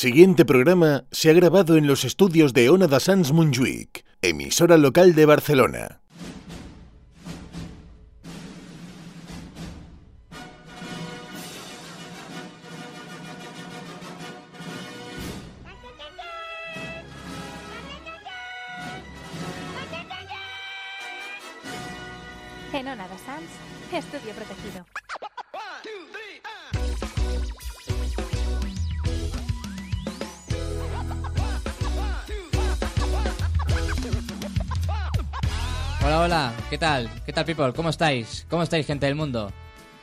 siguiente programa se ha grabado en los estudios de Ona da Sans Montjuïc, emisora local de Barcelona. En Ona de Sans, estudio protegido. Hola, hola, ¿qué tal? ¿Qué tal, people? ¿Cómo estáis? ¿Cómo estáis, gente del mundo?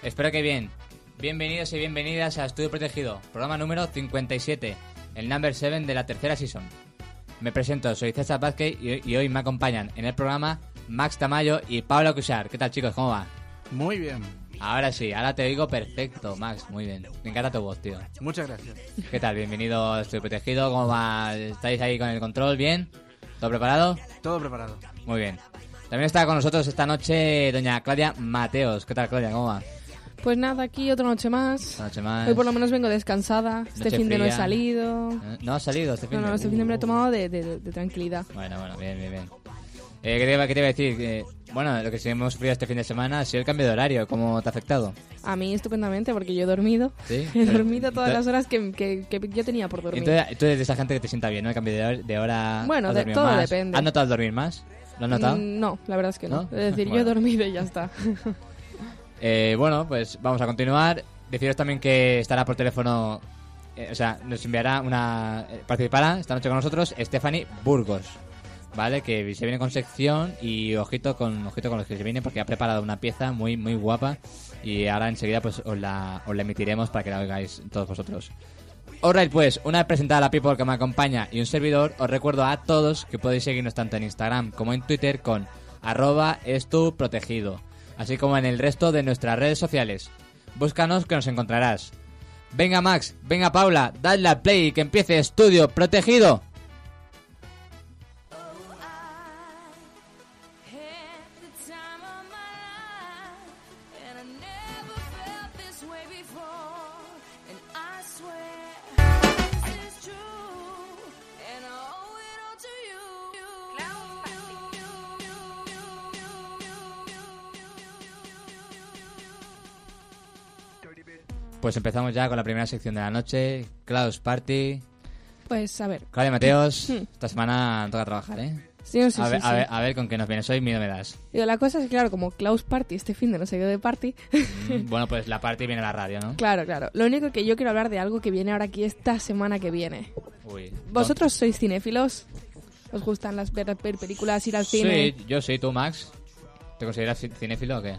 Espero que bien. Bienvenidos y bienvenidas a Estudio Protegido, programa número 57, el number 7 de la tercera season. Me presento, soy César Vázquez y, y hoy me acompañan en el programa Max Tamayo y Pablo Cushar. ¿Qué tal, chicos? ¿Cómo va? Muy bien. Ahora sí, ahora te oigo perfecto, Max. Muy bien. Me encanta tu voz, tío. Muchas gracias. ¿Qué tal? Bienvenido a Estudio Protegido. ¿Cómo va? ¿Estáis ahí con el control? ¿Bien? ¿Todo preparado? Todo preparado. Muy bien. También está con nosotros esta noche doña Claudia Mateos. ¿Qué tal, Claudia? ¿Cómo va? Pues nada, aquí otra noche más. Esta noche más. Hoy por lo menos vengo descansada. Este Noche fin de no he salido. ¿Eh? ¿No ha salido este fin No, no, de- este fin de me lo he tomado de, de- de tranquilidad. Bueno, bueno, bien, bien, bien. Eh, ¿qué, te iba, qué te iba a decir? Que, bueno, lo que sí hemos sufrido este fin de semana ha sido el cambio de horario. ¿Cómo te ha afectado? A mí estupendamente porque yo he dormido. ¿Sí? He dormido todas las horas que, que- que yo tenía por dormir. Entonces, tú eres de esa gente que te sienta bien, ¿no? El cambio de hora. De hora Bueno, ¿Has de- todo más? depende. ¿Has notado dormir más? ¿Lo has notado? Mm, No, la verdad es que no. ¿No? Es decir, yo he dormido y ya está. Eh, bueno, pues vamos a continuar. Deciros también que estará por teléfono, eh, o sea, nos enviará una... eh, participará esta noche con nosotros Stephanie Burgos, ¿vale? Que se viene con sección y ojito con ojito con los que se viene porque ha preparado una pieza muy muy guapa y ahora enseguida pues os la, os la emitiremos para que la oigáis todos vosotros. Alright, pues, una vez presentada la people que me acompaña y un servidor, os recuerdo a todos que podéis seguirnos tanto en Instagram como en Twitter con arroba estuprotegido, así como en el resto de nuestras redes sociales. Búscanos que nos encontrarás. Venga Max, venga Paula, dadle al play y que empiece Estudio Protegido. Pues empezamos ya con la primera sección de la noche, Klaus Party. Pues a ver. Claudia Mateos, Hmm. esta semana toca trabajar, ¿eh? Sí, sí, a, sí, ver, a, ver, a ver con qué nos vienes hoy, miedo me das. Digo, la cosa es que, claro, como Klaus Party este fin de no se dio de party. Mm, bueno, pues la party viene a la radio, ¿no? claro, claro. Lo único que yo quiero hablar de algo que viene ahora aquí esta semana que viene. Uy. ¿Vosotros sois cinéfilos? ¿Os gustan las ver, películas, ir al cine? Sí, yo sí, tú, Max. ¿Te consideras ci- cinéfilo o qué?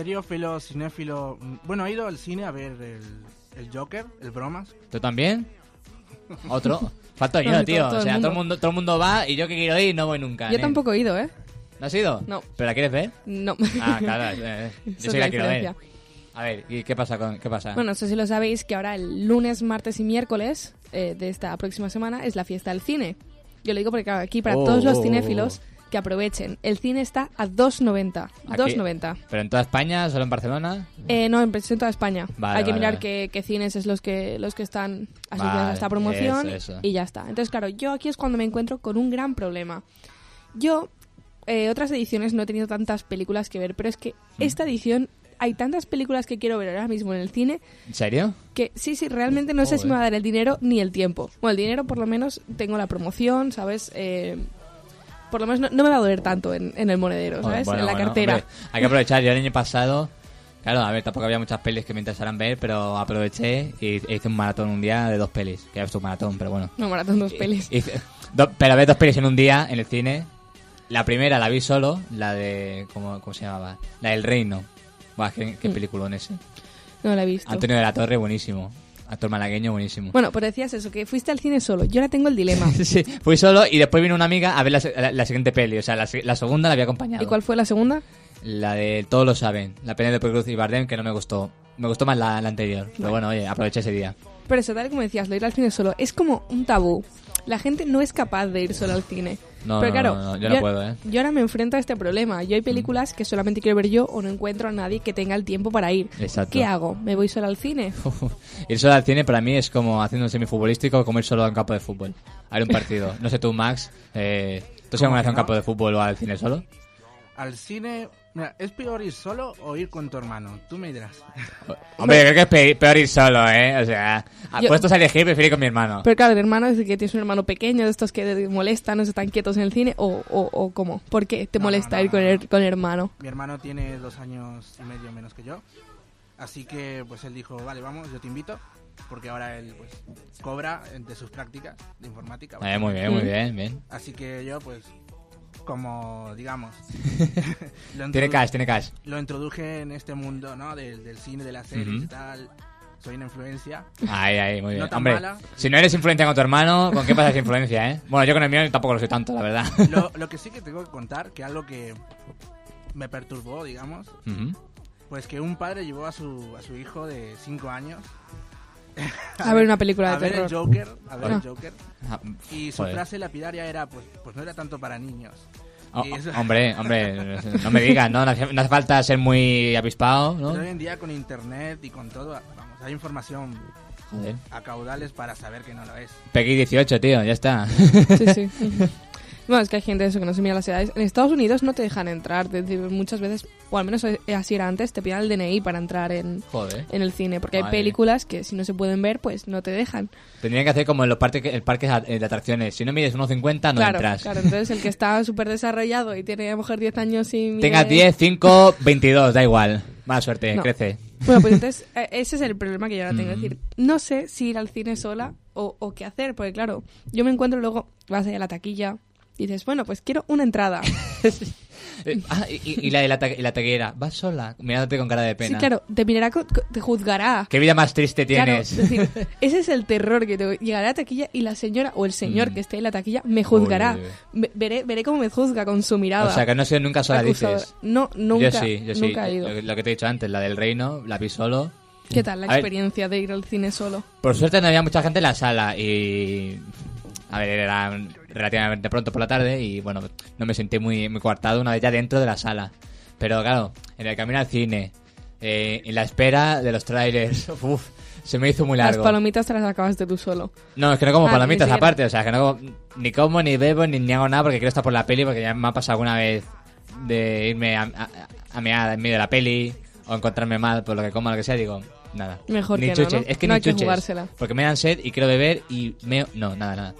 Seriófilo, cinéfilo. mm, Bueno, he ido al cine a ver el, el Joker, el Bromas. ¿Tú también? ¿Otro? Falto yo, No, tío. todo- todo o el sea, todo el, mundo, todo el mundo va y yo que quiero ir no voy nunca. Yo nen. tampoco he ido, ¿eh? ¿No has ido? No. ¿Pero la quieres ver? No. Ah, claro. eh, yo Esa sí la la quiero ver. A ver, ¿y qué pasa? Con, ¿Qué pasa? Bueno, no sé si lo sabéis que ahora el lunes, martes y miércoles eh, de esta próxima semana es la fiesta del cine. Yo lo digo porque claro, aquí para Oh, todos los oh, cinéfilos que aprovechen. El cine está a 2.90. Aquí- 2.90. ¿Pero en toda España? ¿Solo en Barcelona? Eh, no, en en toda España. Vale, Hay que vale, mirar vale. qué, qué cines es los que los que están asociados a esta promoción eso, eso. y ya está. Entonces, claro, yo aquí es cuando me encuentro con un gran problema. Yo, eh, otras ediciones no he tenido tantas películas que ver, pero es que Mm. esta edición hay tantas películas que quiero ver ahora mismo en el cine ¿En serio? que sí, sí, realmente no sé si me va a dar el dinero ni el tiempo. Bueno, el dinero por lo menos tengo la promoción, ¿sabes? Eh, por lo menos no, no me va a doler tanto en, en el monedero, ¿sabes? bueno, en la bueno, cartera. hombre, hay que aprovechar. Yo el año pasado, claro, a ver, tampoco había muchas pelis que me interesaran ver, pero aproveché y e hice un maratón un día de dos pelis. Que es un maratón, pero bueno. No, maratón dos pelis. Hice- do- pero ver dos pelis en un día en el cine. La primera la vi solo, la de. ¿Cómo, cómo se llamaba? La del Reino. Buah, qué, Mm. qué peliculón ese. No la he visto. Antonio de la Torre, buenísimo. Actor malagueño, buenísimo. Bueno, pues decías eso, que fuiste al cine solo. Yo ahora tengo el dilema. Sí, fui solo y después vino una amiga a ver la, la- la siguiente peli. O sea, la, la segunda la había acompañado. ¿Y cuál fue la segunda? La de Todos lo saben. La pena de Cruz y Bardem, que no me gustó. Me gustó más la, la anterior. Pero bueno, oye, aproveché ese día. Pero eso, tal como decías, lo ir al cine solo es como un tabú. La gente no es capaz de ir sola al cine. No, Pero no, claro, no, no, yo no puedo, ¿eh? yo ahora me enfrento a este problema. Yo hay películas que solamente quiero ver yo o no encuentro a nadie que tenga el tiempo para ir. Exacto. ¿Qué hago? ¿Me voy sola al cine? ir solo al cine para mí es como haciendo un semifutbolístico como ir solo a un campo de fútbol. A ver un partido. No sé tú, Max, eh, ¿tú vez a un campo de fútbol o al cine solo? Al cine, mira, ¿es peor ir solo o ir con tu hermano? Tú me dirás. Hombre, creo que es pe- peor ir solo, ¿eh? O sea, a Yo- puestos a elegir, prefiero ir con mi hermano. Pero claro, el hermano es que tienes un hermano pequeño, de estos que te molestan, no se están quietos en el cine, o, o, o ¿cómo? ¿Por qué te No, molesta no, ir con el, con el hermano? Mi hermano tiene dos años y medio menos que yo. Así que pues él dijo, vale, vamos, yo te invito. Porque ahora él pues cobra de sus prácticas de informática. Eh, muy bien, muy bien, bien. Así que yo pues, como digamos, Tiene cash, tiene cash. lo introduje en este mundo, ¿no? Del, del cine, de las series y tal. Soy una influencia. Ahí, ahí, muy bien. No tan Hombre, mala. si no eres influencia con tu hermano, ¿con qué pasas influencia, eh? Bueno, yo con el mío tampoco lo soy tanto, la verdad. Lo, lo que sí que tengo que contar, que algo que me perturbó, digamos. Pues pues que un padre llevó a su, a su hijo de 5 años A ver una película a de ver el terror. Joker, a ver Ah. el Joker. Ah, Y su Joder. frase lapidaria era, pues, pues no era tanto para niños. oh, hombre, hombre, no me digas, ¿no? No hace, no hace falta ser muy avispado, ¿no? Pero hoy en día con internet y con todo, vamos, hay información Joder. a caudales para saber que no lo es. Peggy 18, tío, ya está. Sí, sí. Bueno, es que hay gente eso que no se mira las edades. En Estados Unidos no te dejan entrar. muchas veces, o al menos así era antes, te piden el DNI para entrar en, Joder. en el cine. Porque hay películas que si no se pueden ver, pues no te dejan. Tendrían que hacer como en los parques, el parques de atracciones. Si no mides 1,50 no claro, entras. claro. Entonces el que está súper desarrollado y tiene a lo mejor 10 años y mide- Tengas 10, 5, 22, da igual. Mala suerte, No. crece. Bueno, pues entonces eh, ese es el problema que yo ahora tengo. Es Mm. decir, no sé si ir al cine sola o, o qué hacer. Porque claro, yo me encuentro luego, vas ahí a la taquilla y dices, bueno, pues quiero una entrada. Eh, ah, y, la, y la, ta- la taquillera, vas sola, mirándote con cara de Sí, pena. claro, te mirará, te juzgará. ¿Qué vida más triste Claro, tienes? es decir, ese es el terror que te llegará a la taquilla y la señora o el señor Mm. que esté en la taquilla me juzgará. Uy, Veré, veré cómo me juzga con su mirada. o sea, que no sé nunca sola dices. No, nunca, yo sí, yo sí. nunca he ido. Lo, que- lo que te he dicho antes, la del reino, la vi solo. ¿Qué tal la A ver. experiencia de ir al cine solo? Por suerte no había mucha gente en la sala y... A ver, era relativamente pronto por la tarde y bueno, no me sentí muy, muy coartado una vez ya dentro de la sala. Pero claro, en el camino al cine, eh, en la espera de los trailers, uf, se me hizo muy Las largo. palomitas te las acabaste tú solo. No, es que no como Ah, palomitas aparte, o sea, que no como- ni como, ni bebo, ni, ni hago nada porque quiero estar por la peli, porque ya me ha pasado alguna vez de irme a, a, a mear en medio de la peli o encontrarme mal por lo que como, lo que sea, digo, nada. Mejor ni que no, chuches, ¿no? es que No ni hay que jugársela. Porque me dan sed y quiero beber y me... No, nada, nada.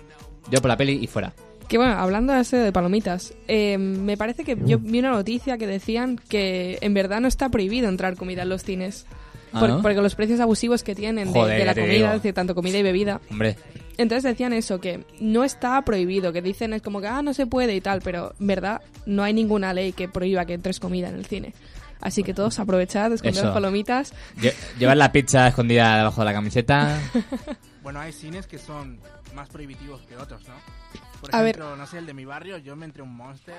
Yo por la peli y fuera. Que bueno, hablando de eso de palomitas, eh, me parece que yo vi una noticia que decían que en verdad no está prohibido entrar comida en los cines. Ah, Por- ¿no? Porque los precios abusivos que tienen de, Joder, de la comida, digo. es decir, tanto comida y bebida. Hombre, Entonces decían eso, que no está prohibido, que dicen es como que, ah, no se puede y tal, pero en verdad no hay ninguna ley que prohíba que entres comida en el cine. Así que todos aprovechad, esconded las palomitas. lle- llevar la pizza escondida debajo de la camiseta... Bueno, hay cines que son más prohibitivos que otros, ¿no? Por A ver. ejemplo, no sé, el de mi barrio, yo me entré un Monster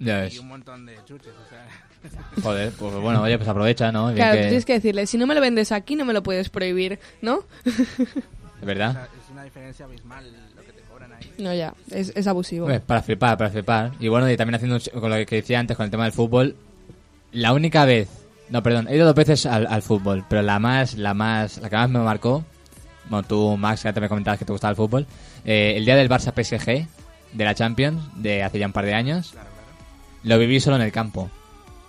Ya y ves. un montón de chuches, o sea... Joder, pues bueno, oye, pues aprovecha, ¿no? Bien Claro, que- tú tienes que decirle, si no me lo vendes aquí, no me lo puedes prohibir, ¿no? ¿De o verdad? sea, es una diferencia abismal lo que te cobran ahí. No, ya, es, es abusivo. Pues para flipar, para flipar. Y bueno, y también haciendo un- con lo que decía antes con el tema del fútbol, la única vez, no, perdón, he ido dos veces al, al fútbol, pero la más, la más, la que más me marcó, bueno, tú, Max, que antes me comentabas que te gustaba el fútbol, eh, el día del Barça PSG, de la Champions, de hace ya un par de años, Claro, claro. lo viví solo en el campo.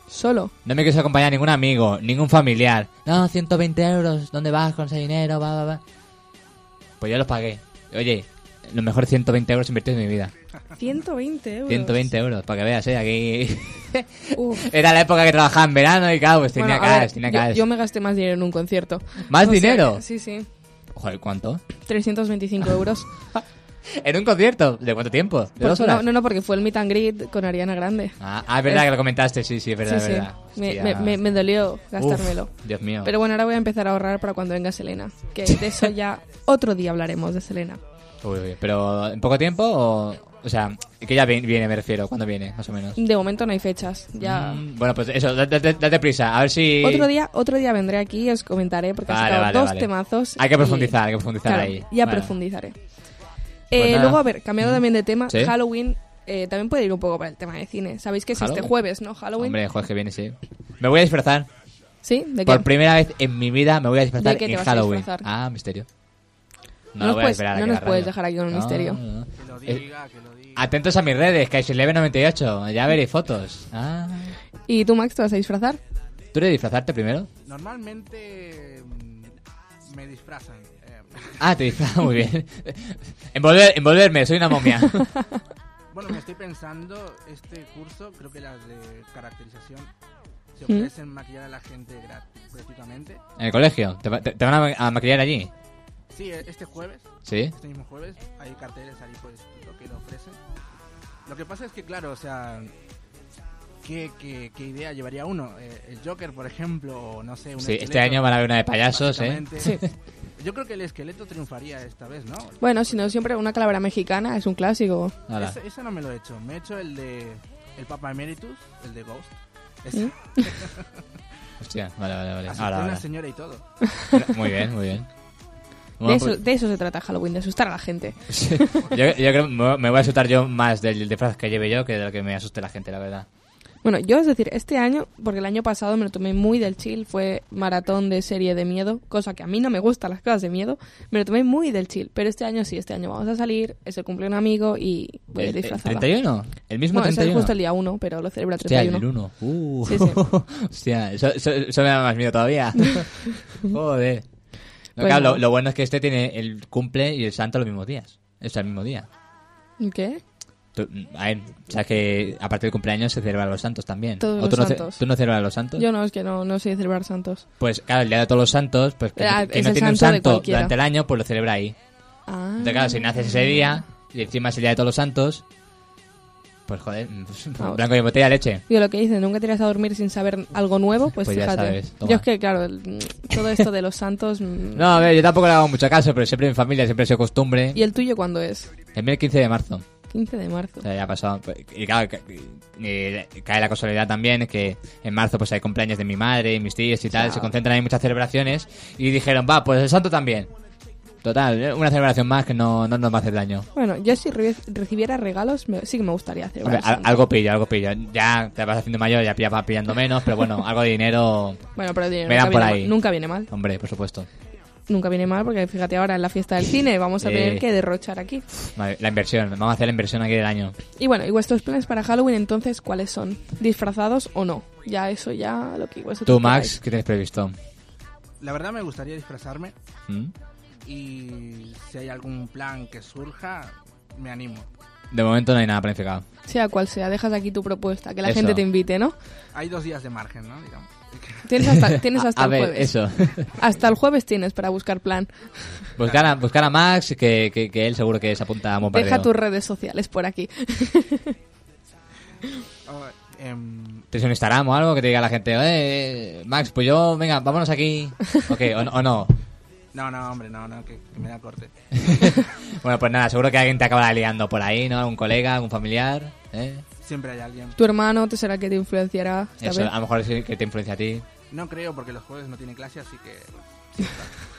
Solo. No me quiso acompañar ningún amigo, ningún familiar. No, 120 euros, ¿dónde vas con ese dinero? Va, va, va. Pues yo los pagué. Oye, los mejores 120 euros invertidos en mi vida. 120 euros. 120 euros, para que veas, ¿eh? Aquí... Era la época que trabajaba en verano y claro, pues tenía Bueno, ver, cash, tenía yo, cash. yo me gasté más dinero en un concierto. ¿Más O dinero? sí, sí. Joder, ¿cuánto? 325 euros. ¿En un concierto? ¿De cuánto tiempo? ¿De Pues dos horas? no, no, no, porque fue el meet and greet con Ariana Grande. Ah, ah, es verdad Es- que lo comentaste, sí, sí, es verdad, sí, verdad. Me, me- me- me dolió gastármelo. Uf, Dios mío. Pero bueno, ahora voy a empezar a ahorrar para cuando venga Selena. Que de eso ya otro día hablaremos de Selena. Uy, uy, pero ¿en poco tiempo o...? O sea, que ya vi- viene, me refiero. ¿Cuándo viene, más o menos? De momento no hay fechas. Ya. Mm, bueno, pues eso, date, date- prisa. A ver si... Otro día, otro día vendré aquí y os comentaré porque Vale, ha sacado vale, dos vale. temazos. Hay que y- profundizar, hay que profundizar Claro, ahí. Ya profundizaré. Eh, Pues nada. luego, a ver, cambiando también de tema, Sí. Halloween eh, también puede ir un poco para el tema de cine. Sabéis que es este jueves, ¿no? Halloween. Hombre, jueves que viene, sí. Me voy a disfrazar. ¿Sí? ¿De qué? Por primera vez en mi vida me voy a disfrazar ¿De qué te en vas a Halloween. disfrazar? Ah, misterio. No nos voy a puedes- no nos puedes dejar aquí con un No, misterio. no, no. Que lo Eh, diga, que lo diga. Atentos a mis redes, Kaiseleve98. Ya veréis fotos. Ah. ¿Y tú, Max, te vas a disfrazar? ¿Tú eres de disfrazarte primero? Normalmente mm, me disfrazan. eh, Ah, te disfrazas muy bien. Envolver, envolverme, soy una momia. bueno, me estoy pensando, este curso, creo que las de caracterización se ¿Mm? ofrecen maquillar a la gente grat- gratuitamente. En el colegio. ¿Te, va- te- te van a, ma- a maquillar allí? Sí, e- este jueves, ¿Sí? este mismo jueves, hay carteles ahí pues lo que lo ofrecen. Lo que pasa es que, claro, o sea, ¿qué, qué, qué idea llevaría uno? Eh, el Joker, por ejemplo, o no sé, un Sí, este año van a haber una de payasos, ¿eh? Sí. Yo creo que el esqueleto triunfaría esta vez, ¿no? Bueno, si no, siempre una calavera mexicana es un clásico. Ese, ese no me lo he hecho. Me he hecho el de el Papa Emeritus, el de Ghost. Ese. ¿Mm? Hostia, vale, vale, vale. Ahora, una ahora. señora y todo. Muy bien, muy bien. De eso, pues- de eso se trata Halloween, de asustar a la gente. Sí. yo, yo creo que me voy a asustar yo más del disfraz que lleve yo que de lo que me asuste la gente, la verdad. Bueno, yo es decir, este año, porque el año pasado me lo tomé muy del chill, fue maratón de serie de miedo, cosa que a mí no me gustan las cosas de miedo, me lo tomé muy del chill, pero este año sí, este año vamos a salir, es el cumpleaños de un amigo y voy a ir ¿El, el disfrazada. 31? ¿El mismo No, es el 31? justo el día 1, pero lo celebro el Hostia, el 31. 1. Uh. Sí, sí. Hostia, eso, eso- eso me da más miedo todavía. Joder. No, Pues claro, no. lo, lo bueno es que este tiene el cumple y el santo los mismos días. Es el mismo día. ¿Qué? Tú- a ver, sabes que a partir del cumpleaños se celebran los santos también. Todos ¿O los tú, no santos. ¿Tú no celebras los santos? Yo no, es que no, no sé celebrar santos. Pues claro, el día de todos los santos, pues que, Ah, que no tiene un santo de santo durante el año, pues lo celebra ahí. Ah. Entonces, claro, si naces ese día y encima es el día de todos los santos, pues joder, Vamos. blanco y botella de leche. Yo lo que dice, nunca te irías a dormir sin saber algo nuevo, pues, Pues ya fíjate. sabes, toma. Yo es que, claro, el- todo esto de los santos... mm, No, a ver, yo tampoco le hago mucho caso, pero siempre en mi familia siempre sido costumbre. ¿Y el tuyo cuándo es? El el 15 de marzo. 15 de marzo. O sea, ya ha pasado. Y claro, y cae la casualidad también que en marzo pues hay cumpleaños de mi madre, mis tíos y tal, se concentran en muchas celebraciones y dijeron, va, pues el santo también. Total, eh, una celebración más que no, no nos va a hacer daño. Bueno, yo si re- recibiera regalos, me- sí que me gustaría hacer. Hombre, al- algo pillo, algo pillo. Ya te vas haciendo mayor, ya pilla- vas pillando menos, pero bueno, algo de dinero, Bueno, pero el dinero Me dan nunca, por viene ahí. mal, nunca viene mal. hombre, por supuesto. Nunca viene mal porque fíjate ahora en la fiesta del cine vamos a Sí. tener que derrochar aquí. Vale, la inversión, vamos a hacer la inversión aquí del año. Y bueno, ¿y vuestros planes para Halloween entonces cuáles son? ¿Disfrazados o no? Ya eso ya lo que Tú, queráis. Max, ¿qué tienes previsto? La verdad me gustaría disfrazarme ¿Mm? Y si hay algún plan que surja, me animo. De momento no hay nada planificado. Sea cual sea, dejas aquí tu propuesta, que la Eso. gente te invite, ¿no? Hay dos días de margen, ¿no? Digamos. Tienes hasta, tienes hasta a el ver, jueves. eso. Hasta el jueves tienes para buscar plan. Buscar a, buscar a Max, que, que, que él seguro que se apunta a. Deja tus redes sociales por aquí. Oh, em, ¿Tienes un Instagram o algo que te diga la gente, eh, Max, pues yo, venga, vámonos aquí? Ok, o no. No, no, hombre, no, no, que, que me da corte. Bueno, pues nada, seguro que alguien te acaba liando por ahí, ¿no? Algún colega, algún familiar, ¿eh? Siempre hay alguien. Tu hermano te será el que te influenciará. esta Eso, vez. a lo mejor es el que te influencia a ti. No creo porque los jueves no tiene clase, así que...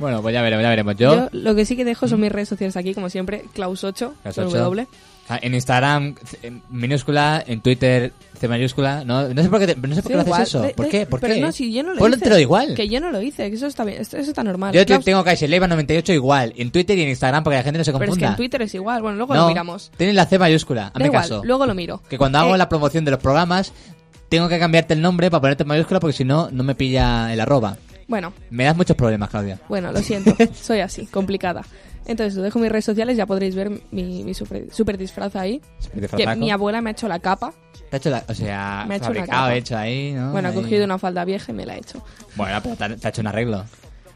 Bueno, pues ya veremos, ya veremos. Yo, Yo lo que sí que dejo son mis redes sociales aquí, como siempre, Klaus8, Klaus con ocho. W. ah, en Instagram, C- en minúscula, en Twitter, C mayúscula, no, no sé por qué, te- no sé por qué lo haces eso. ¿Por qué? ¿Por pero qué? no, si yo no lo hice. igual. Que yo no lo hice, que eso está bien, esto- eso está normal. Yo te- Klaus- tengo Kaiseleva98 igual, en Twitter y en Instagram, porque la gente no se pero confunda. es que en Twitter es igual, bueno, luego no, lo miramos. tienes la C mayúscula, Da hazme igual, caso. luego lo miro. Que cuando hago Eh, la promoción de los programas, tengo que cambiarte el nombre para ponerte en mayúscula porque si no, no me pilla el arroba. Bueno, Me das muchos problemas, Claudia. bueno, lo siento, soy así, complicada. Entonces, os dejo mis redes sociales, ya podréis ver mi, mi super, super disfraz ahí. Que mi abuela me ha hecho la capa. Te ha hecho la- o sea, Me ha hecho una capa. hecho ahí, ¿no? Bueno, ha cogido una falda vieja y me la ha hecho. Bueno, pero te ha, te ha hecho un arreglo.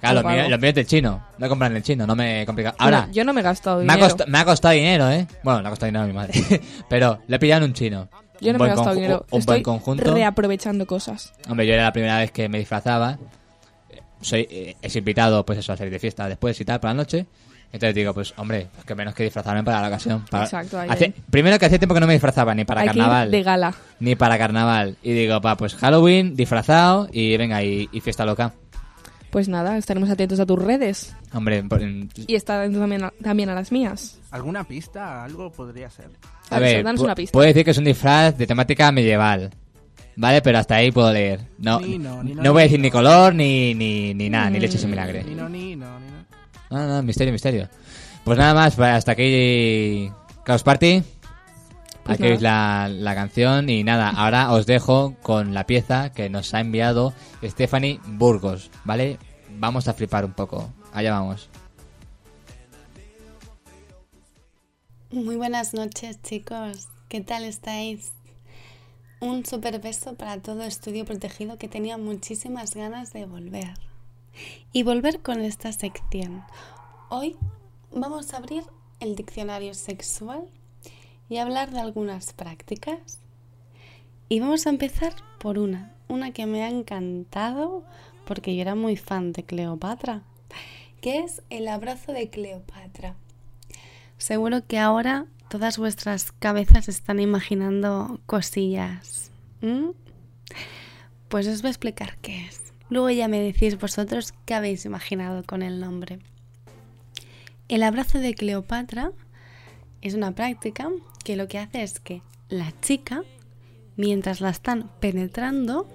Claro, los míos, los míos del chino. No compran en el chino, no me complica. Ahora, Bueno, yo no me he gastado me, ha dinero. costa- me ha costado dinero, ¿eh? Bueno, le ha costado dinero a mi madre. pero le he pillado en un chino. Yo Un no me he gastado dinero. Un Estoy buen conjunto. reaprovechando cosas. Hombre, yo era la primera vez que me disfrazaba. Soy, eh, es invitado, pues eso, a salir de fiesta después y tal, para la noche. Entonces digo, pues hombre, pues que menos que disfrazarme para la ocasión. Para- Exacto, ahí, Hace- ahí. Primero que hacía tiempo que no me disfrazaba, ni para Hay que ir carnaval. de gala. Ni para carnaval. Y digo, pa, pues Halloween, disfrazado y venga, y, y fiesta loca. Pues nada, estaremos atentos a tus redes. Hombre, por- Y estar atentos también a, también a las mías. ¿Alguna pista? Algo podría ser. a ver, danos una pista. puedo decir que es un disfraz de temática medieval. ¿Vale? Pero hasta ahí puedo leer. No, Ni no, ni no, no voy a decir no. ni color, ni, ni, ni nada, ni leches en Mm. vinagre. Ni no, ni no, ni no. No, no, misterio, misterio. Pues nada más, hasta aquí Chaos Party. Pues aquí la, la canción y nada, ahora os dejo con la pieza que nos ha enviado Stephanie Burgos, ¿vale? Vamos a flipar un poco. Allá vamos. Muy buenas noches chicos, ¿qué tal estáis? Un super beso para todo estudio protegido que tenía muchísimas ganas de volver. Y volver con esta sección. Hoy vamos a abrir el diccionario sexual y hablar de algunas prácticas. Y vamos a empezar por una, una que me ha encantado porque yo era muy fan de Cleopatra, que es el abrazo de Cleopatra. Seguro que ahora todas vuestras cabezas están imaginando cosillas. Pues os voy a explicar qué es. Luego ya me decís vosotros qué habéis imaginado con el nombre. El abrazo de Cleopatra es una práctica que lo que hace es que la chica, mientras la están penetrando,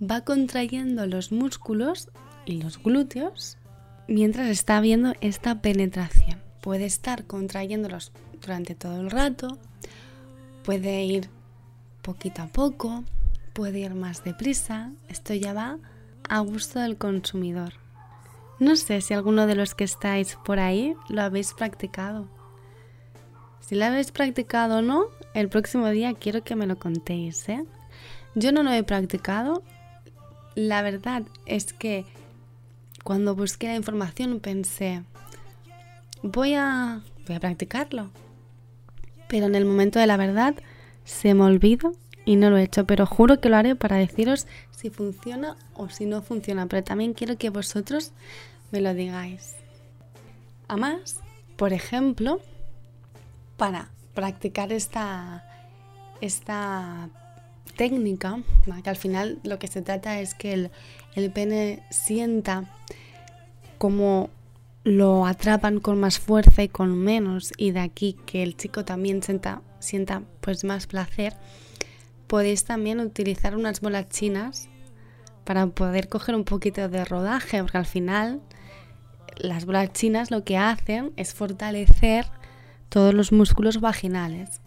va contrayendo los músculos y los glúteos mientras está habiendo esta penetración. Puede estar contrayéndolos durante todo el rato, puede ir poquito a poco, puede ir más deprisa. Esto ya va a gusto del consumidor. No sé si alguno de los que estáis por ahí lo habéis practicado. Si lo habéis practicado o no, el próximo día quiero que me lo contéis, ¿eh? Yo no lo he practicado. La verdad es que cuando busqué la información pensé, voy a, voy a practicarlo. Pero en el momento de la verdad se me olvida y no lo he hecho. Pero juro que lo haré para deciros si funciona o si no funciona. Pero también quiero que vosotros me lo digáis. Además, por ejemplo, para practicar esta, esta técnica, que al final lo que se trata es que el, el pene sienta como lo atrapan con más fuerza y con menos y de aquí que el chico también sienta, sienta pues más placer, podéis también utilizar unas bolas chinas para poder coger un poquito de rodaje, porque al final las bolas chinas lo que hacen es fortalecer todos los músculos vaginales.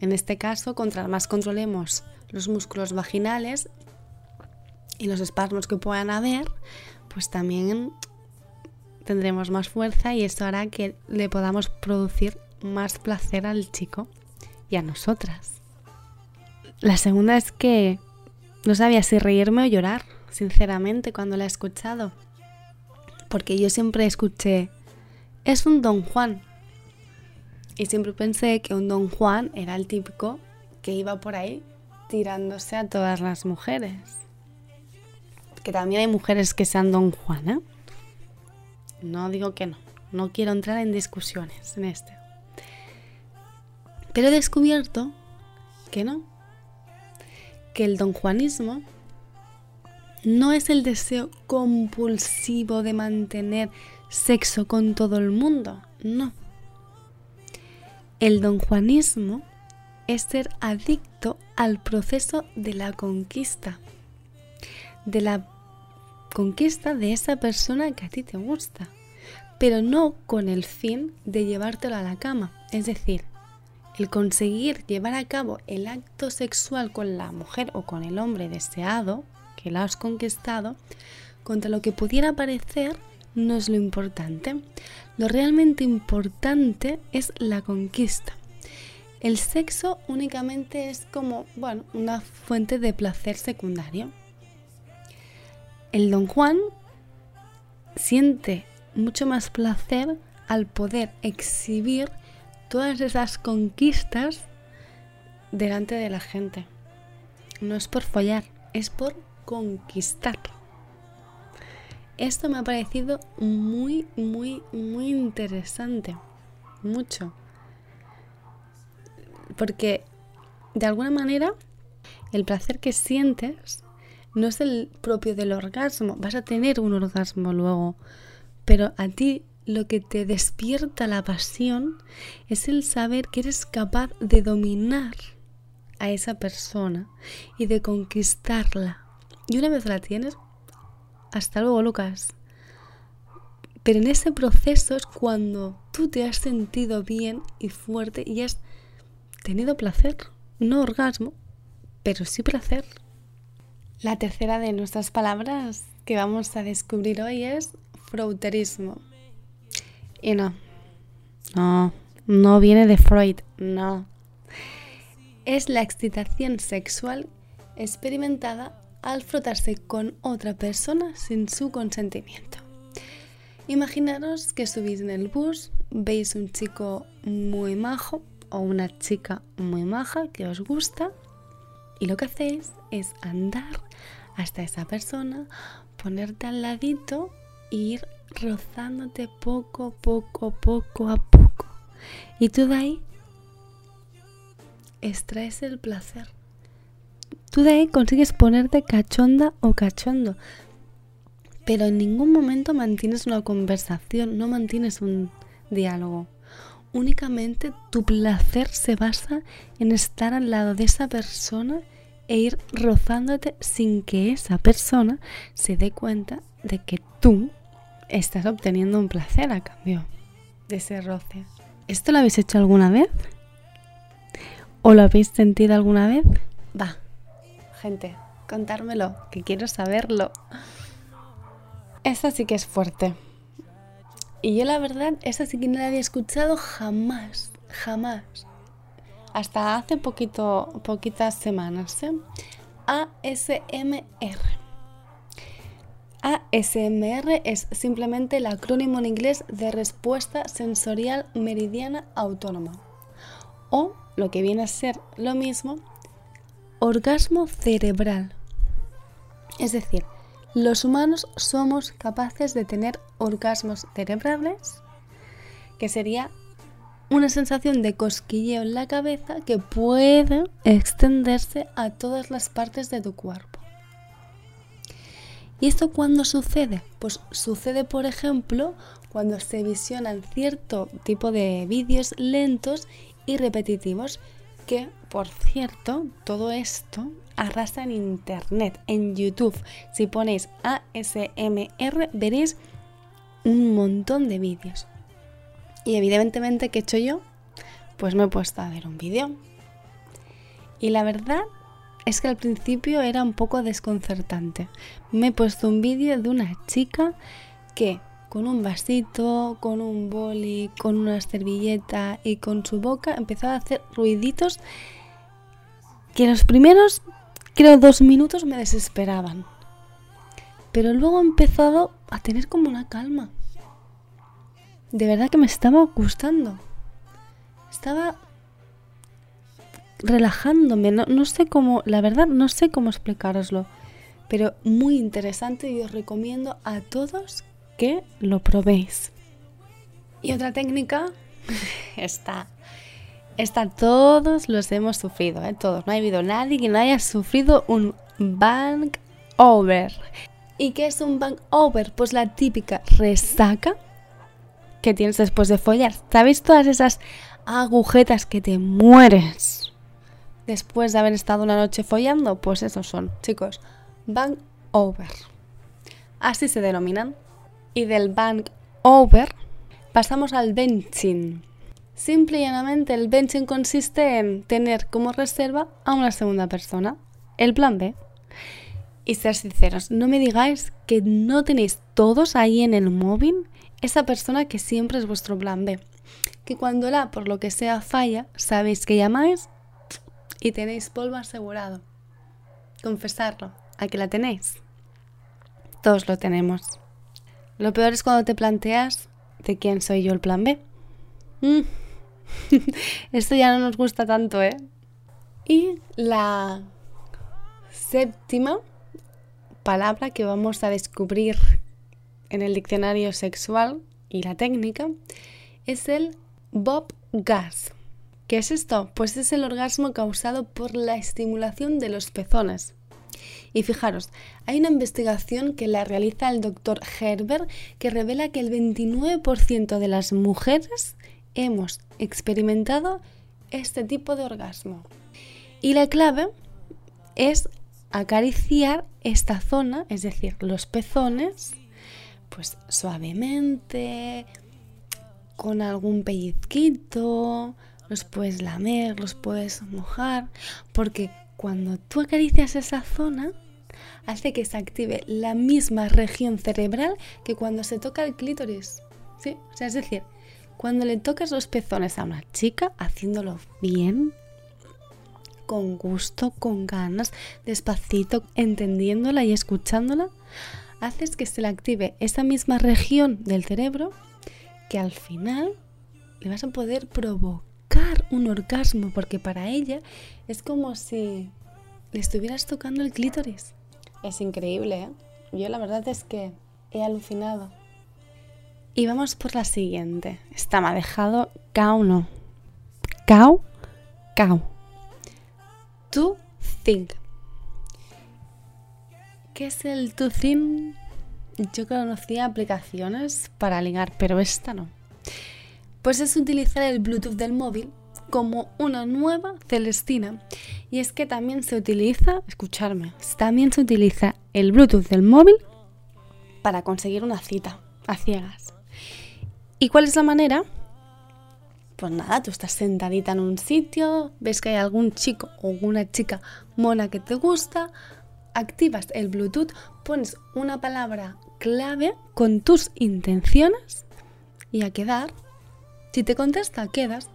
En este caso, contra más controlemos los músculos vaginales y los espasmos que puedan haber, pues también tendremos más fuerza y esto hará que le podamos producir más placer al chico y a nosotras. La segunda es que no sabía si reírme o llorar, sinceramente, cuando la he escuchado. Porque yo siempre escuché, es un don Juan. Y siempre pensé que un don Juan era el típico que iba por ahí tirándose a todas las mujeres. Que también hay mujeres que sean don Juan, ¿eh? No digo que no. No quiero entrar en discusiones en este. Pero he descubierto que no. Que el don Juanismo no es el deseo compulsivo de mantener sexo con todo el mundo. No. El don Juanismo es ser adicto al proceso de la conquista. De la conquista de esa persona que a ti te gusta. Pero no con el fin de llevártelo a la cama. Es decir, el conseguir llevar a cabo el acto sexual con la mujer o con el hombre deseado, que la has conquistado, contra lo que pudiera parecer no es lo importante. Lo realmente importante es la conquista. El sexo únicamente es como, bueno, una fuente de placer secundario. El don Juan siente mucho más placer al poder exhibir todas esas conquistas delante de la gente. No es por follar, es por conquistar. Esto me ha parecido muy, muy, muy interesante. Mucho. Porque de alguna manera el placer que sientes no es el propio del orgasmo. Vas a tener un orgasmo luego. Pero a ti lo que te despierta la pasión es el saber que eres capaz de dominar a esa persona y de conquistarla. Y una vez la tienes, hasta luego, Lucas. Pero en ese proceso es cuando tú te has sentido bien y fuerte y has tenido placer. No orgasmo, pero sí placer. La tercera de nuestras palabras que vamos a descubrir hoy es Y no, no, no viene de Freud, no. Es la excitación sexual experimentada al frotarse con otra persona sin su consentimiento. Imaginaros que subís en el bus, veis un chico muy majo o una chica muy maja que os gusta y lo que hacéis es andar hasta esa persona, ponerte al ladito ir rozándote poco, poco, poco a poco. Y tú de ahí extraes el placer. Tú de ahí consigues ponerte cachonda o cachondo. Pero en ningún momento mantienes una conversación, no mantienes un diálogo. Únicamente tu placer se basa en estar al lado de esa persona e ir rozándote sin que esa persona se dé cuenta de que tú estás obteniendo un placer a cambio de ese roce. ¿Esto lo habéis hecho alguna vez? ¿O lo habéis sentido alguna vez? Va, gente, contármelo, que quiero saberlo. Esta sí que es fuerte. Y yo la verdad, esta sí que no la había escuchado jamás, jamás hasta hace poquito, poquitas semanas. ¿eh? ASMR. ASMR es simplemente el acrónimo en inglés de respuesta sensorial meridiana autónoma. O lo que viene a ser lo mismo, orgasmo cerebral. Es decir, los humanos somos capaces de tener orgasmos cerebrales, que sería una sensación de cosquilleo en la cabeza que puede extenderse a todas las partes de tu cuerpo. ¿Y esto cuándo sucede? Pues sucede, por ejemplo, cuando se visionan cierto tipo de vídeos lentos y repetitivos que, por cierto, todo esto arrasa en Internet, en YouTube. Si ponéis ASMR veréis un montón de vídeos. Y evidentemente, ¿qué he hecho yo? Pues me he puesto a ver un vídeo. Y la verdad es que al principio era un poco desconcertante. Me he puesto un vídeo de una chica que con un vasito, con un boli, con una servilleta y con su boca empezaba a hacer ruiditos que los primeros, creo, dos minutos me desesperaban. Pero luego he empezado a tener como una calma de verdad que me estaba gustando. Estaba relajándome, no, sé cómo, la verdad no sé cómo explicaroslo, pero muy interesante y os recomiendo a todos que lo probéis. Y otra técnica, está, esta todos los hemos sufrido, ¿eh? todos, no ha habido nadie que no haya sufrido un bank over. ¿Y qué es un bank over? Pues la típica resaca que tienes después de follar. ¿Sabéis todas esas agujetas que te mueres después de haber estado una noche follando? Pues esos son, chicos, bank over. Así se denominan. Y del bank over pasamos al benching. Simple y llanamente el benching consiste en tener como reserva a una segunda persona. El plan B. Y ser sinceros, no me digáis que no tenéis todos ahí en el móvil esa persona que siempre es vuestro plan B. Que cuando la, por lo que sea, falla, sabéis que llamáis y tenéis polvo asegurado. Confesarlo, a que la tenéis. Todos lo tenemos. Lo peor es cuando te planteas de quién soy yo el plan B. Mm. Esto ya no nos gusta tanto, ¿eh? Y la séptima palabra que vamos a descubrir en el diccionario sexual y la técnica es el Bob Gas. ¿Qué es esto? Pues es el orgasmo causado por la estimulación de los pezones. Y fijaros, hay una investigación que la realiza el doctor Herbert que revela que el 29% de las mujeres hemos experimentado este tipo de orgasmo. Y la clave es acariciar esta zona, es decir, los pezones, pues suavemente, con algún pellizquito, los puedes lamer, los puedes mojar, porque cuando tú acaricias esa zona, hace que se active la misma región cerebral que cuando se toca el clítoris. ¿Sí? O sea, es decir, cuando le tocas los pezones a una chica, haciéndolo bien, con gusto, con ganas, despacito, entendiéndola y escuchándola, haces que se le active esa misma región del cerebro que al final le vas a poder provocar un orgasmo, porque para ella es como si le estuvieras tocando el clítoris. Es increíble, ¿eh? Yo la verdad es que he alucinado. Y vamos por la siguiente. Esta me ha dejado cao no. Cao, cao. To think. ¿Qué es el to think? Yo conocía aplicaciones para ligar, pero esta no. Pues es utilizar el Bluetooth del móvil como una nueva Celestina. Y es que también se utiliza, escucharme, también se utiliza el Bluetooth del móvil para conseguir una cita a ciegas. ¿Y cuál es la manera? Pues nada, tú estás sentadita en un sitio, ves que hay algún chico o una chica mona que te gusta, activas el Bluetooth, pones una palabra clave con tus intenciones y a quedar. Si te contesta, quedas.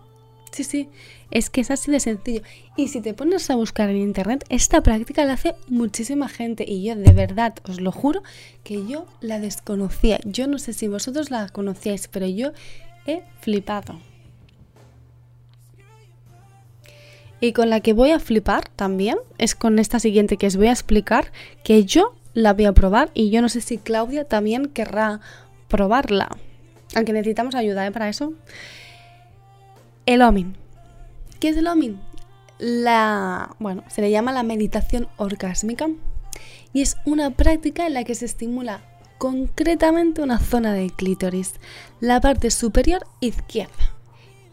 Sí, sí, es que es así de sencillo. Y si te pones a buscar en internet, esta práctica la hace muchísima gente y yo de verdad os lo juro que yo la desconocía. Yo no sé si vosotros la conocíais, pero yo he flipado. Y con la que voy a flipar también es con esta siguiente que os voy a explicar, que yo la voy a probar y yo no sé si Claudia también querrá probarla. Aunque necesitamos ayuda ¿eh? para eso. El OMIN. ¿Qué es el OMIN? La, bueno, se le llama la meditación orgásmica y es una práctica en la que se estimula concretamente una zona del clítoris, la parte superior izquierda.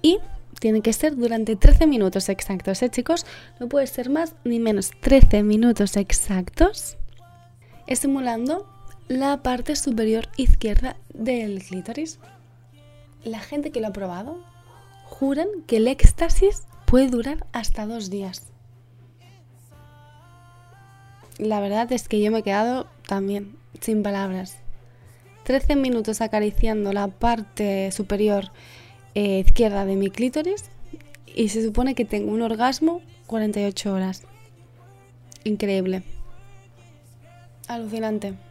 Y tiene que ser durante 13 minutos exactos, ¿eh, chicos? No puede ser más ni menos 13 minutos exactos, estimulando la parte superior izquierda del clítoris. La gente que lo ha probado juran que el éxtasis puede durar hasta dos días. La verdad es que yo me he quedado también sin palabras. 13 minutos acariciando la parte superior eh, izquierda de mi clítoris y se supone que tengo un orgasmo 48 horas. Increíble. Alucinante.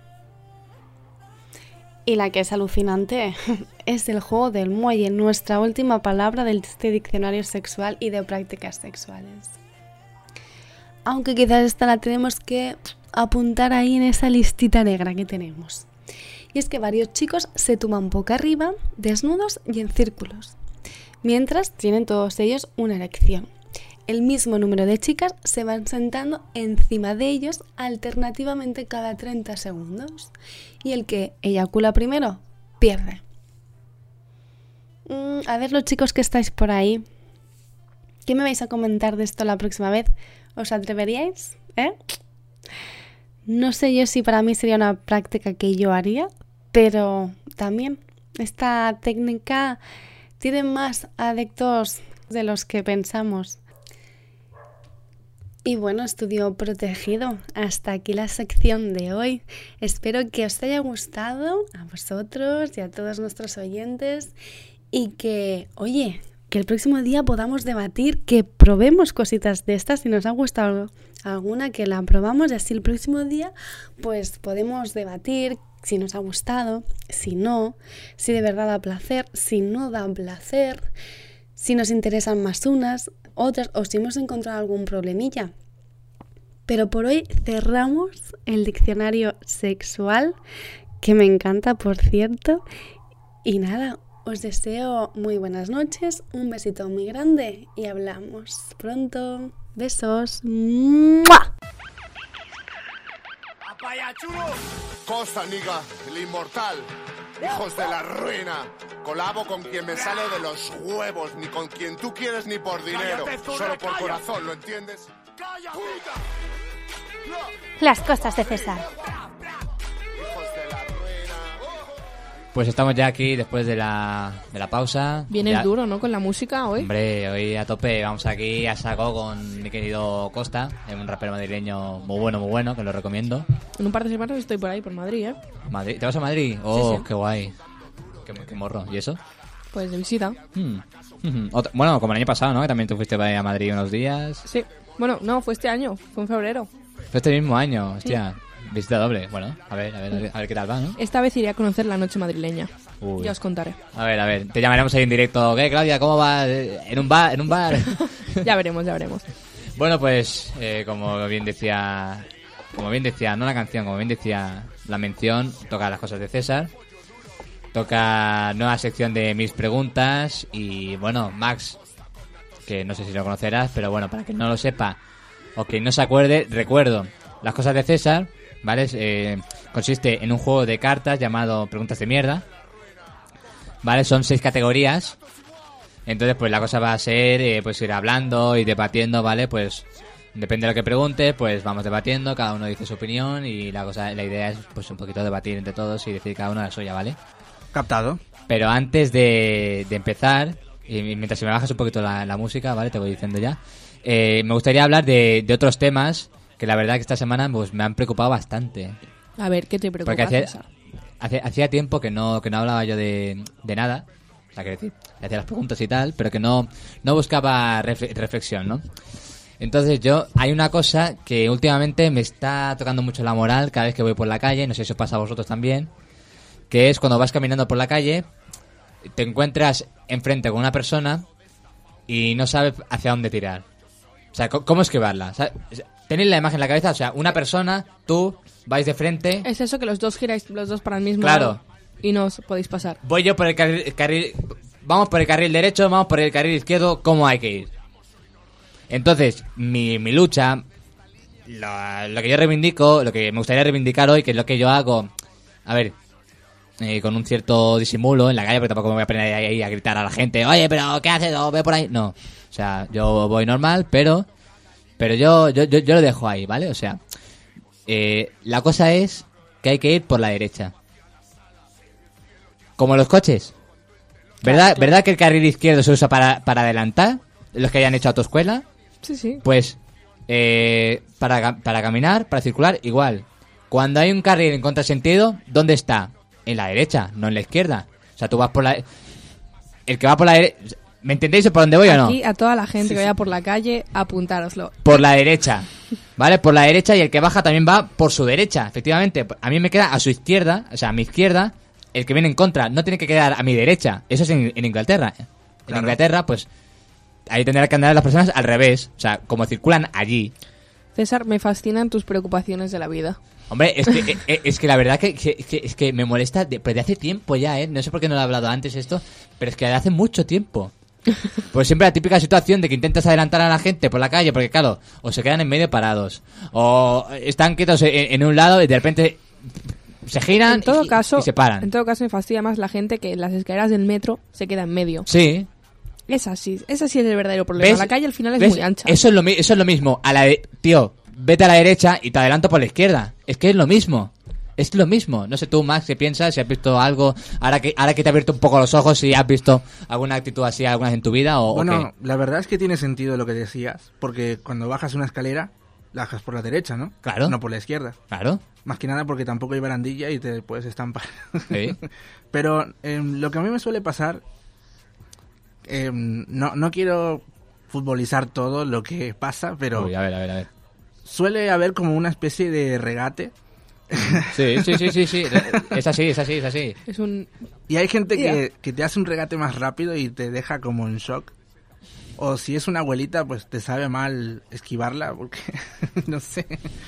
Y la que es alucinante es el juego del muelle, nuestra última palabra del este diccionario sexual y de prácticas sexuales. Aunque quizás esta la tenemos que apuntar ahí en esa listita negra que tenemos. Y es que varios chicos se tuman boca arriba, desnudos y en círculos, mientras tienen todos ellos una erección el mismo número de chicas se van sentando encima de ellos alternativamente cada 30 segundos. Y el que eyacula primero pierde. Mm, a ver los chicos que estáis por ahí. ¿Qué me vais a comentar de esto la próxima vez? ¿Os atreveríais? ¿Eh? No sé yo si para mí sería una práctica que yo haría, pero también esta técnica tiene más adeptos de los que pensamos. Y bueno, estudio protegido. Hasta aquí la sección de hoy. Espero que os haya gustado a vosotros y a todos nuestros oyentes y que, oye, que el próximo día podamos debatir, que probemos cositas de estas, si nos ha gustado alguna, que la probamos y así el próximo día pues podemos debatir si nos ha gustado, si no, si de verdad da placer, si no da placer, si nos interesan más unas, otras o si hemos encontrado algún problemilla. Pero por hoy cerramos el diccionario sexual, que me encanta, por cierto. Y nada, os deseo muy buenas noches, un besito muy grande y hablamos pronto. Besos. Costa, Niga, el inmortal. Hijos de la ruina. Colabo con quien me sale de los huevos, ni con quien tú quieres ni por dinero. Solo por corazón, ¿lo entiendes? Las cosas de César. Pues estamos ya aquí después de la, de la pausa. Vienes Ya- duro, ¿no? Con la música hoy. Hombre, hoy a tope, vamos aquí a saco con mi querido Costa, es un rapero madrileño muy bueno, muy bueno, que lo recomiendo. En un par de semanas estoy por ahí, por Madrid, ¿eh? Madrid, ¿Te vas a Madrid? Oh, sí. qué guay. Qué, qué morro. ¿Y eso? Pues de visita. Hmm. Otra- bueno, como el año pasado, ¿no? Que también tú fuiste a Madrid unos días. Sí. Bueno, no, fue este año. Fue en febrero. Fue este mismo año, hostia. Visita doble. Bueno, a ver, a ver, a ver, qué tal va, ¿no? Esta vez iré a conocer la noche madrileña. Uy. Ya os contaré. A ver, a ver, te llamaremos ahí en directo. ¿Qué, Claudia? ¿Cómo va? ¿En un bar? ¿En un bar? ya veremos, ya veremos. Bueno, pues eh, como bien decía, como bien decía, no la canción, como bien decía la mención, toca las cosas de César, toca nueva sección de mis preguntas y bueno, Max, que no sé si lo conocerás, pero bueno, para que no lo sepa o que no se acuerde, recuerdo, las cosas de César, ¿vale? Eh, consiste en un juego de cartas llamado Preguntas de Mierda, ¿vale? Son seis categorías. Entonces, pues la cosa va a ser, eh, pues ir hablando y debatiendo, ¿vale? Pues depende de lo que pregunte, pues vamos debatiendo, cada uno dice su opinión y la cosa, la idea es, pues un poquito debatir entre todos y decir cada uno la suya, ¿vale? Captado. Pero antes de, de empezar, y mientras se me bajas un poquito la, la música, ¿vale? Te voy diciendo ya. eh, me gustaría hablar de, de otros temas que la verdad que esta semana pues, me han preocupado bastante. A ver, ¿qué te preocupa, Porque hacía, hacía tiempo que no, que no hablaba yo de, de nada. O sea, quiero decir, hacía las preguntas y tal, pero que no, no buscaba refle- reflexión, ¿no? Entonces yo, hay una cosa que últimamente me está tocando mucho la moral cada vez que voy por la calle, no sé si os pasa a vosotros también, que es cuando vas caminando por la calle, te encuentras enfrente con una persona y no sabes hacia dónde tirar. O sea, ¿cómo esquivarla? O sea, tenéis la imagen en la cabeza, o sea, una persona, tú, vais de frente, Es eso que los dos giráis los dos para el mismo Claro. lado y no os podéis pasar. voy yo por el carril, carril- vamos por el carril derecho, vamos por el carril izquierdo, ¿cómo hay que ir? Entonces, mi, mi lucha, lo, lo que yo reivindico, lo que me gustaría reivindicar hoy, que es lo que yo hago, a ver, eh, con un cierto disimulo en la calle, porque tampoco me voy a poner ahí, a gritar a la gente, oye, pero ¿qué haces? Ve por ahí. No, o sea, yo voy normal, pero pero yo, yo, yo, yo lo dejo ahí, ¿vale? O sea, eh, la cosa es que hay que ir por la derecha. Como los coches. ¿Verdad, ¿verdad que el carril izquierdo se usa para, para adelantar? Los que hayan hecho autoescuela. Sí, sí. Pues eh, para, para caminar, para circular, igual. Cuando hay un carril en contrasentido, ¿dónde está? En la derecha, no en la izquierda. O sea, tú vas por la... El que va por la derecha... ¿Me entendéis por dónde voy o no? Aquí a toda la gente que vaya por la calle, apuntároslo. Por la derecha. ¿Vale? Por la derecha y el que baja también va por su derecha, efectivamente. A mí me queda a su izquierda, o sea, a mi izquierda, el que viene en contra. No tiene que quedar a mi derecha. Eso es en, en Inglaterra. En Claro. Inglaterra, pues, ahí tendrán que andar las personas al revés. O sea, como circulan allí. César, me fascinan tus preocupaciones de la vida. Hombre, es que, eh, eh, es que la verdad que, que- que- es que me molesta de, pero de hace tiempo ya, ¿eh? No sé por qué no lo he hablado antes esto, pero es que de hace mucho tiempo. Pues siempre la típica situación de que intentas adelantar a la gente por la calle, porque claro, o se quedan en medio parados, o están quietos en, en un lado y de repente se giran En todo y, caso, y se paran. en todo caso me fastidia más la gente que en las escaleras del metro se queda en medio. Sí. Es así, es así es el verdadero problema. ¿Ves? La calle al final es ¿Ves? muy ancha. Eso es, lo, mi- eso es lo mismo. A la de- tío, vete a la derecha y te adelanto por la izquierda. Es que es lo mismo. Es lo mismo. No sé tú, Max, qué piensas, si has visto algo, ahora que, ahora que te he abierto un poco los ojos, si has visto alguna actitud así alguna vez en tu vida o, Bueno, la verdad es que tiene sentido lo que decías, porque cuando bajas una escalera, la bajas por la derecha, ¿no? Claro. No por la izquierda. Claro. Más que nada porque tampoco hay barandilla y te puedes estampar. Sí. Pero em, lo que a mí me suele pasar, em, no, no quiero futbolizar todo lo que pasa, pero Uy, a ver, a ver, a ver. suele haber como una especie de regate. Sí, sí, sí, sí, sí. Es así, es así, es así. Es un... Y hay gente que, que te hace un regate más rápido y te deja como en shock. O si es una abuelita, pues te sabe mal esquivarla, porque no sé.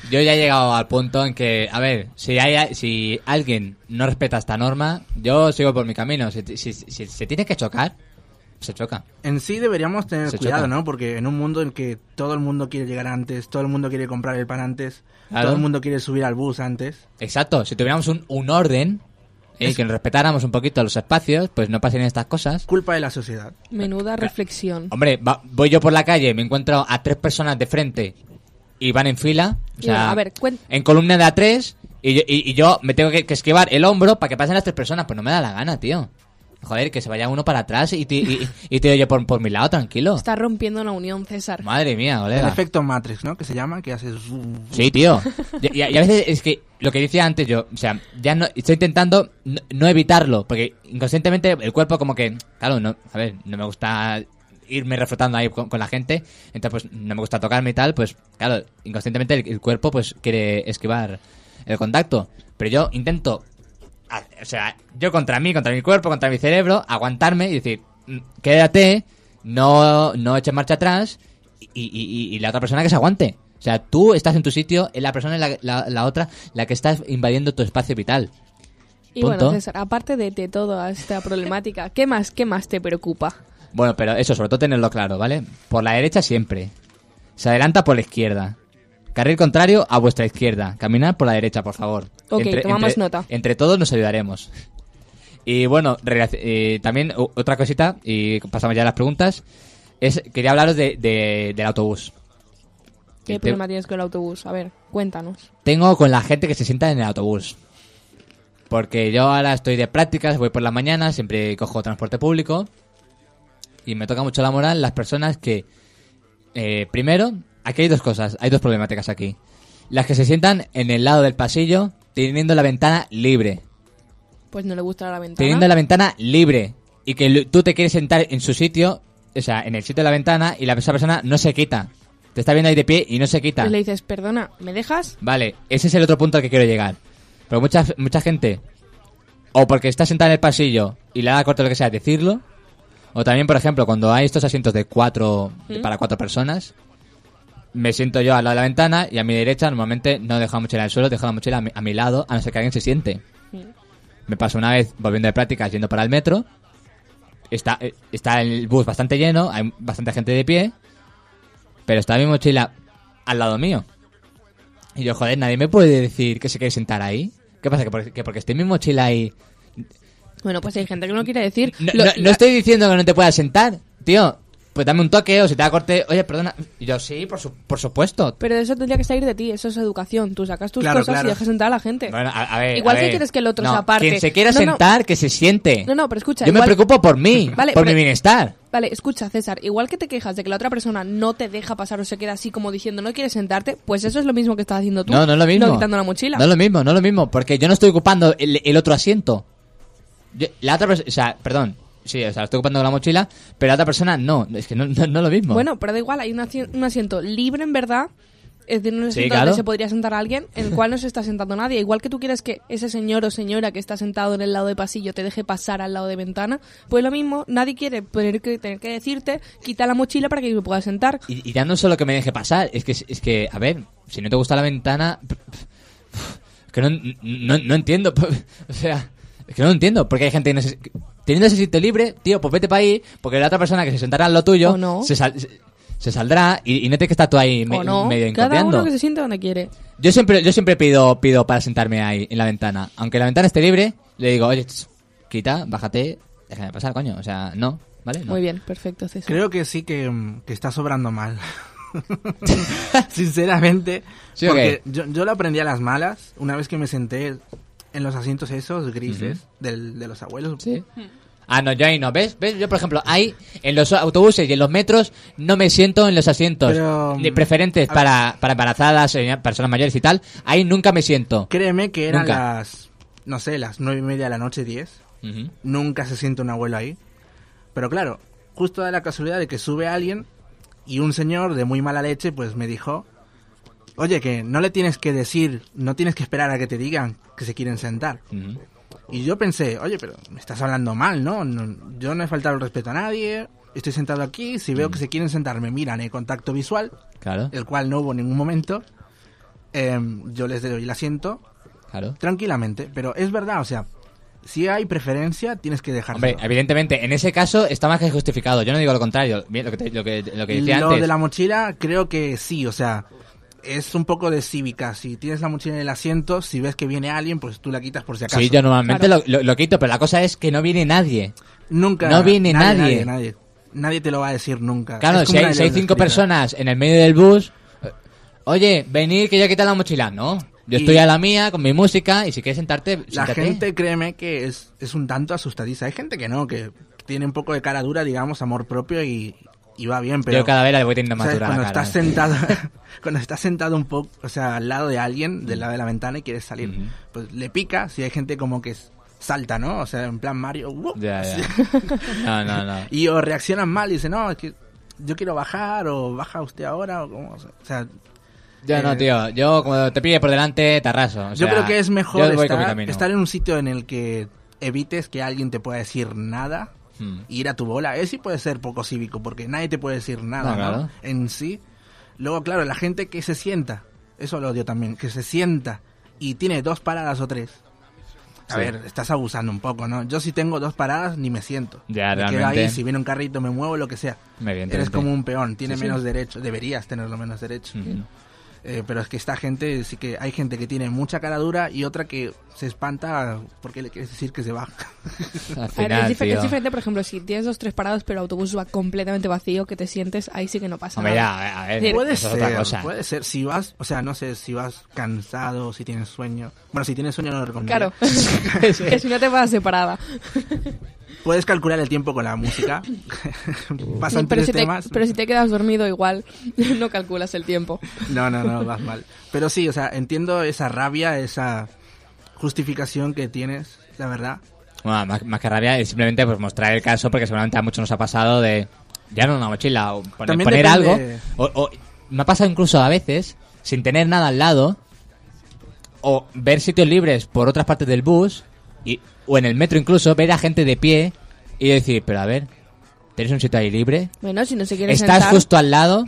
Yo ya he llegado al punto en que, a ver, si hay si alguien no respeta esta norma, yo sigo por mi camino. Si, si- si se tiene que chocar, se choca. En sí deberíamos tener Se cuidado, choca. ¿no? Porque en un mundo en que todo el mundo quiere llegar antes, todo el mundo quiere comprar el pan antes, Claro. todo el mundo quiere subir al bus antes. Exacto, si tuviéramos un, un orden y que nos respetáramos un poquito los espacios, pues no pasarían estas cosas. Culpa de la sociedad. Menuda reflexión. Hombre, va- voy yo por la calle, me encuentro a tres personas de frente y van en fila, o sea, a ver, cuen- en columna de a tres, y yo, y- y yo me tengo que, que esquivar el hombro para que pasen las tres personas, pues no me da la gana, tío. Joder, que se vaya uno para atrás y, ti- y, y tiro yo por, por mi lado, tranquilo. Está rompiendo la unión, César. Madre mía, El colega. efecto Matrix, ¿no? Que se llama, que haces... Sí, tío. Y, a veces es que lo que decía antes yo, o sea, ya no estoy intentando no, no evitarlo, porque inconscientemente el cuerpo como que, claro, no, a ver, no me gusta irme refrotando ahí con, con la gente, entonces pues no me gusta tocarme y tal, pues claro, inconscientemente el, el cuerpo pues quiere esquivar el contacto, pero yo intento, o sea, yo contra mí, contra mi cuerpo, contra mi cerebro, aguantarme y decir, "Mm, quédate, no, no eches marcha atrás y, y- y- y la otra persona que se aguante. O sea, tú estás en tu sitio, es la persona, la, la, la otra, la que está invadiendo tu espacio vital. Y Punto. bueno, César, aparte de, de toda esta problemática, ¿qué más, qué más te preocupa? Bueno, pero eso, sobre todo tenerlo claro, ¿vale? Por la derecha siempre. Se adelanta por la izquierda. Carril contrario a vuestra izquierda. Caminar por la derecha, por favor. Ok, tomamos entre- nota. Entre todos nos ayudaremos. Y bueno, eh, también otra cosita, y pasamos ya a las preguntas, es quería hablaros de, de- del autobús. ¿Qué Te- problema tienes con el autobús? A ver, cuéntanos. Tengo con la gente que se sienta en el autobús. Porque yo ahora estoy de prácticas, voy por la mañana, siempre cojo transporte público. Y me toca mucho la moral las personas que... eh, primero, aquí hay dos cosas, hay dos problemáticas aquí. Las que se sientan en el lado del pasillo teniendo la ventana libre. Pues no le gusta la ventana. Teniendo la ventana libre. Y que tú te quieres sentar en su sitio, o sea, en el sitio de la ventana, y la, esa persona no se quita. Te está viendo ahí de pie y no se quita. Y le dices, perdona, ¿me dejas? Vale, ese es el otro punto al que quiero llegar. Pero mucha, mucha gente, o porque está sentada en el pasillo y le da corto lo que sea, decirlo. O también, por ejemplo, cuando hay estos asientos de cuatro, ¿Mm? para cuatro personas, me siento yo al lado de la ventana y a mi derecha normalmente no dejo la mochila en el suelo, dejo la mochila a mi, a mi lado, a no ser que alguien se siente. Me pasó una vez volviendo de prácticas yendo para el metro. Está, eh, está el bus bastante lleno, hay bastante gente de pie, pero está mi mochila al lado mío. Y yo, joder, nadie me puede decir que se quiere sentar ahí. ¿Qué pasa? ¿Que porque, que porque esté mi mochila ahí? Bueno, pues hay gente que no quiere decir. No, Lo- no- no estoy diciendo que no te puedas sentar, tío. Pues dame un toque o si te da corte, oye, perdona. Y yo, sí, por, su- por supuesto. Pero eso tendría que salir de ti, eso es educación. Tú sacas tus Claro, cosas claro. y dejas sentar a la gente. Bueno, a, a ver. Igual a que ver. quieres que el otro No, se aparte. Quien se quiera No, no. sentar, que se siente. No, no, pero escucha. Yo me preocupo por mí, Vale, por pero- mi bienestar. Vale, escucha, César. Igual que te quejas de que la otra persona no te deja pasar o se queda así como diciendo no quieres sentarte, pues eso es lo mismo que estás haciendo tú. No, no es lo mismo. No quitando la mochila. No es lo mismo, no es lo mismo. Porque yo no estoy ocupando el, el otro asiento. Yo- la otra persona, o sea, perdón. Sí, o sea, estoy ocupando la mochila, pero la otra persona no. Es que no, no, no es lo mismo. Bueno, pero da igual, hay un, asi- un asiento libre en verdad. Es decir, un asiento claro. donde se podría sentar alguien en el cual no se está sentando nadie. Igual que tú quieres que ese señor o señora que está sentado en el lado de pasillo te deje pasar al lado de ventana, pues lo mismo, nadie quiere tener que, tener que decirte, quita la mochila para que me puedas sentar. Y, y ya no solo que me deje pasar, es que, es que, a ver, si no te gusta la ventana, es que no, no, no entiendo, o sea, es que no entiendo, porque hay gente que no se- teniendo ese sitio libre, tío, pues vete para ahí, porque la otra persona que se sentará en lo tuyo, O no. se, sal- se, se saldrá y, y no tienes que estar tú ahí me- o no, medio cada uno que se siente donde quiere. Yo siempre, yo siempre pido, pido para sentarme ahí, en la ventana. Aunque la ventana esté libre, le digo, oye, ch, quita, bájate, déjame pasar, coño, o sea, no, ¿vale? No. Muy bien, perfecto, César. Creo que sí que, mm, que está sobrando mal. Sinceramente. ¿Sí porque yo lo aprendí a las malas una vez que me senté en los asientos esos grises del- de los abuelos. Sí. Ah, no, yo ahí no. ¿Ves? ¿Ves? Yo, por ejemplo, ahí en los autobuses y en los metros no me siento en los asientos Pero, ni preferentes para, para embarazadas, eh, personas mayores y tal. Ahí nunca me siento. Créeme que eran Nunca. las, no sé, las nueve y media de la noche, diez. Nunca se siente un abuelo ahí. Pero claro, justo da la casualidad de que sube alguien y un señor de muy mala leche pues me dijo, oye, que no le tienes que decir, no tienes que esperar a que te digan que se quieren sentar. Ujú. Y yo pensé, oye, pero me estás hablando mal, ¿no? No- yo no he faltado el respeto a nadie, estoy sentado aquí, si veo que se quieren sentar, me miran en contacto visual, Claro, el cual no hubo en ningún momento, em, yo les doy el asiento claro. tranquilamente, pero es verdad, o sea, Si hay preferencia, tienes que dejarlo. Hombre, evidentemente, en ese caso está más que justificado. Yo no digo lo contrario. Lo que, te- lo que, lo que decía Lo antes. de la mochila, creo que sí, o sea, es un poco de cívica. Si tienes la mochila en el asiento, si ves que viene alguien, pues tú la quitas por si acaso. Sí, yo normalmente Claro. lo, lo- lo quito, pero la cosa es que no viene nadie. Nunca. No viene nadie. Nadie, nadie. Nadie te lo va a decir nunca. Claro, si hay, si cinco personas en el medio del bus, eh, oye, venid que yo he quitado la mochila. No, yo Y- estoy a la mía con mi música y si quieres sentarte, La siéntate. gente, créeme, que es, es un tanto asustadiza. Hay gente que no, que tiene un poco de cara dura, digamos, amor propio y, y va bien, pero... Yo cada vez la voy teniendo más dura la cuando cara. estás sentado cuando estás sentado un poco o sea al lado de alguien del lado de la ventana y quieres salir Ujú. pues le pica si hay gente como que s- salta no o sea en plan Mario. Ya, ya. No, no, no. y o reaccionan mal y dicen no es que yo quiero bajar o baja usted ahora o como o sea Yo no, eh, tío. Yo, como te pille por delante, te arraso. O yo sea, creo que es mejor estar, estar en un sitio en el que evites que alguien te pueda decir nada Hmm. ir a tu bola. Eso sí puede ser poco cívico, porque nadie te puede decir nada, No, claro. ¿no? En sí. Luego, claro, la gente que se sienta, eso lo odio también, que se sienta y tiene dos paradas o tres. A Sí. ver, estás abusando un poco, ¿no? Yo si tengo dos paradas ni me siento. Ya, me quedo realmente. ahí, si viene un carrito me muevo, lo que sea. Eres como un peón, tienes Sí, sí. menos derecho, deberías tenerlo menos derecho. Eh, pero es que esta gente, sí que hay gente que tiene mucha cara dura y otra que se espanta porque le quieres decir que se baja. Al final, es, es diferente, por ejemplo, si tienes dos tres paradas pero el autobús va completamente vacío, que te sientes, ahí sí que no pasa Hombre, nada. ya, a ver, Decir, Puede eso es ser, otra cosa. puede ser. Si vas, o sea, no sé, si vas cansado, si tienes sueño. Bueno, si tienes sueño no lo recomiendo. Claro, que si no te vas separada. Puedes calcular el tiempo con la música. Pasan pero, tres si te, temas. pero si te quedas dormido igual, no calculas el tiempo. No, no, no, vas mal. Pero sí, o sea, entiendo esa rabia, esa justificación que tienes, la verdad. Bueno, más, más que rabia es simplemente pues mostrar el caso porque seguramente a muchos nos ha pasado de ya no una mochila o poner, poner depende- algo o, o- me ha pasado incluso a veces sin tener nada al lado o ver sitios libres por otras partes del bus y, o en el metro incluso ver a gente de pie y decir pero a ver ¿Tienes un sitio ahí libre? Bueno, si no se quiere Estás sentar, justo al lado,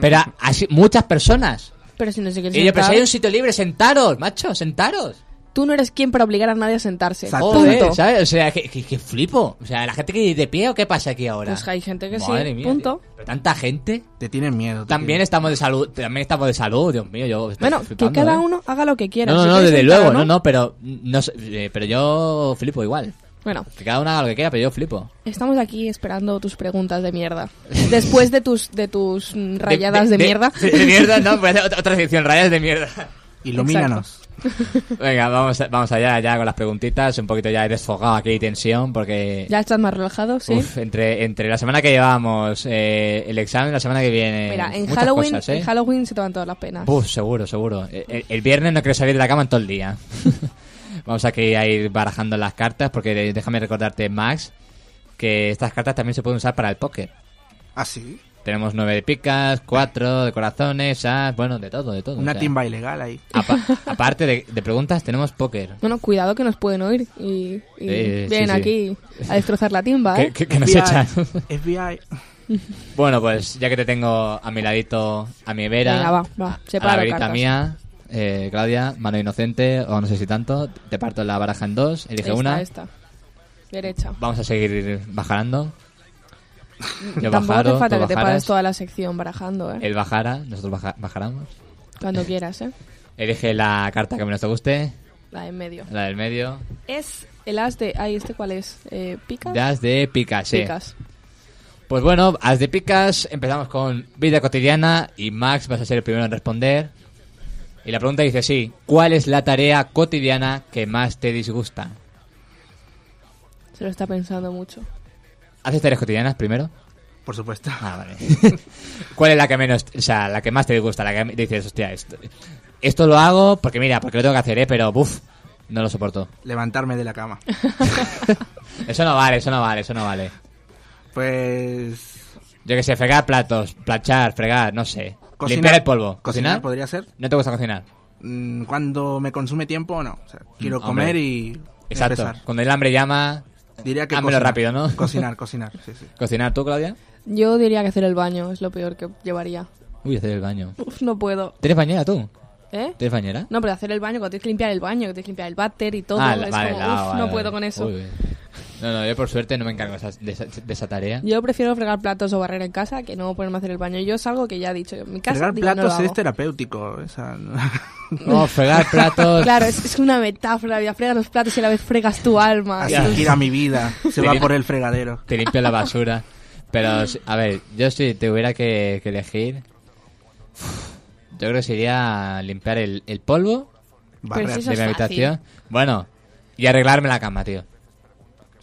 pero así muchas personas. pero si no se quiere Y yo, pero si hay un sitio libre, sentaros, macho, sentaros. Tú no eres quien para obligar a nadie a sentarse. Joder, Punto. ¿sabes? O sea, que, que- que flipo. O sea, la gente que de pie o qué pasa aquí ahora. Pues hay gente que Madre sí, mía, punto. tío. Pero tanta gente. Te tienen miedo. te También estamos de salud, también estamos de salud, Dios mío, yo estoy Bueno, que flipando, cada ¿eh? uno haga lo que quiera. No, no, Si no, desde sentar o luego, no, no, pero no sé, eh, pero yo flipo igual. Bueno, Que cada uno haga lo que quiera, pero yo flipo. estamos aquí esperando tus preguntas de mierda. Después de tus de tus mm, rayadas de, mierda. De, de mierda, no, pues otra, otra sección, rayadas de mierda. Ilumínanos. Venga, vamos, vamos allá ya con las preguntitas, un poquito ya he desfogado aquí tensión porque ¿Ya estás más relajado? Sí. uf, entre, entre la semana que llevamos, eh, el examen, la semana que viene, Mira, en Halloween, cosas, ¿eh? en Halloween se te van todas las penas. Uf, seguro, seguro. El, el- viernes no quiero salir de la cama en todo el día. Vamos aquí a ir barajando las cartas porque de- déjame recordarte, Max, que estas cartas también se pueden usar para el póker. ¿Ah, sí? Tenemos nueve de picas, cuatro de corazones, as, bueno, de todo, de todo. Una o sea. timba ilegal ahí. Apa- aparte de, de preguntas, tenemos póker. Bueno, cuidado que nos pueden oír y, y Eh, vienen sí. aquí a destrozar la timba, ¿eh? Que, que- que nos echan. FBI. Bueno, pues ya que te tengo a mi ladito, a mi vera, Venga, va, va, a- la verita cartas. mía, eh, Claudia, mano inocente, o no sé si tanto, te parto la baraja en dos, elige Esta, una. esta. Derecha. Vamos a seguir bajando. Yo Tampoco bajaro, hace falta que te bajaras, pares toda la sección barajando, ¿eh? Él bajara, nosotros baja- bajáramos. Cuando quieras, ¿eh? Elige la carta que menos te guste, La de en medio. la del medio. Es el as de... Ay, ¿este cuál es? Eh, ¿Picas? Das de picas, sí. Picas. Pues bueno, as de picas, empezamos con vida cotidiana y Max vas a ser el primero en responder. Y la pregunta dice sí, ¿cuál es la tarea cotidiana que más te disgusta? Se lo está pensando mucho. ¿Haces tareas cotidianas primero? Por supuesto. Ah, vale. ¿Cuál es la que menos, o sea, la que más te disgusta? La que dices, hostia, esto, esto lo hago porque mira, porque lo tengo que hacer, ¿eh? Pero, buf, no lo soporto. Levantarme de la cama. Eso no vale, eso no vale, eso no vale. Pues... Yo que sé, fregar platos, planchar, fregar, no sé. Cocinar. Limpiar el polvo. Cocinar podría ser. ¿No te gusta cocinar? Mm, Cuando me consume tiempo, no. O sea, quiero Mm, comer y Exacto. empezar. Cuando el hambre llama, Diría que Házmelo cocinar. rápido, ¿no? Cocinar, cocinar, sí, sí. ¿Cocinar tú, Claudia? Yo diría que hacer el baño es lo peor que llevaría. Uy, hacer el baño. Uf, no puedo. ¿Tienes bañera tú? ¿Eh? ¿Tienes bañera? No, pero hacer el baño, cuando tienes que limpiar el baño, que tienes que limpiar el váter y todo, Ah, es vale, como, la- uf, vale, no vale. puedo con eso. Uy. No, no, yo por suerte no me encargo de esa, de esa- de esa tarea. Yo prefiero fregar platos o barrer en casa que no ponerme a hacer el baño. Yo es algo que ya he dicho. En mi casa Fregar digo, platos es terapéutico. esa- No, fregar platos. Claro, es, es una metáfora. Ya fregas los platos y a la vez fregas tu alma. Así Ya. gira mi vida. Se va por el fregadero. Te limpio la basura. Pero, a ver, yo si tuviera que, que elegir, yo creo que sería limpiar el, el polvo Barrer. eso de mi habitación. Bueno, y arreglarme la cama, tío.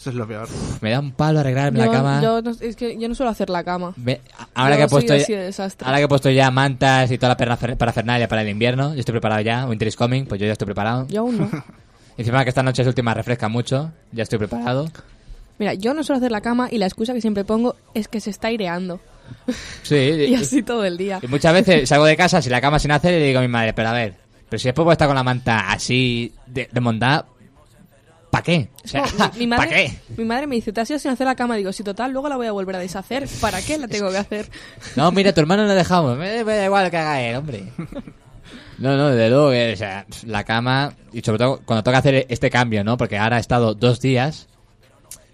Eso es lo peor. Me da un palo arreglarme Yo, la cama. yo no, es que yo no suelo hacer la cama. Me- ahora, Yo que he puesto ya, de ahora que he puesto ya mantas y toda la parafer- parafernalia para el invierno, yo estoy preparado ya. Winter is coming, pues yo ya estoy preparado. Yo aún no. Encima que esta noche es última refresca mucho, ya estoy preparado. Mira, yo no suelo hacer la cama y la excusa que siempre pongo es que se está aireando. Sí, Y así todo el día. Y muchas veces salgo de casa sin la cama sin hacer y le digo a mi madre, pero a ver, pero si después voy a estar con la manta así de, de mondá, ¿para qué? O sea, No, mi, mi madre, ¿para qué? mi madre me dice, te has ido sin hacer la cama. Digo, si total, luego la voy a volver a deshacer. ¿Para qué la tengo que hacer? No, mira, tu hermano no dejamos, me, me da igual que haga él, hombre. No, no, desde luego que, o sea, la cama, y sobre todo cuando toca hacer este cambio, ¿no? Porque ahora he estado dos días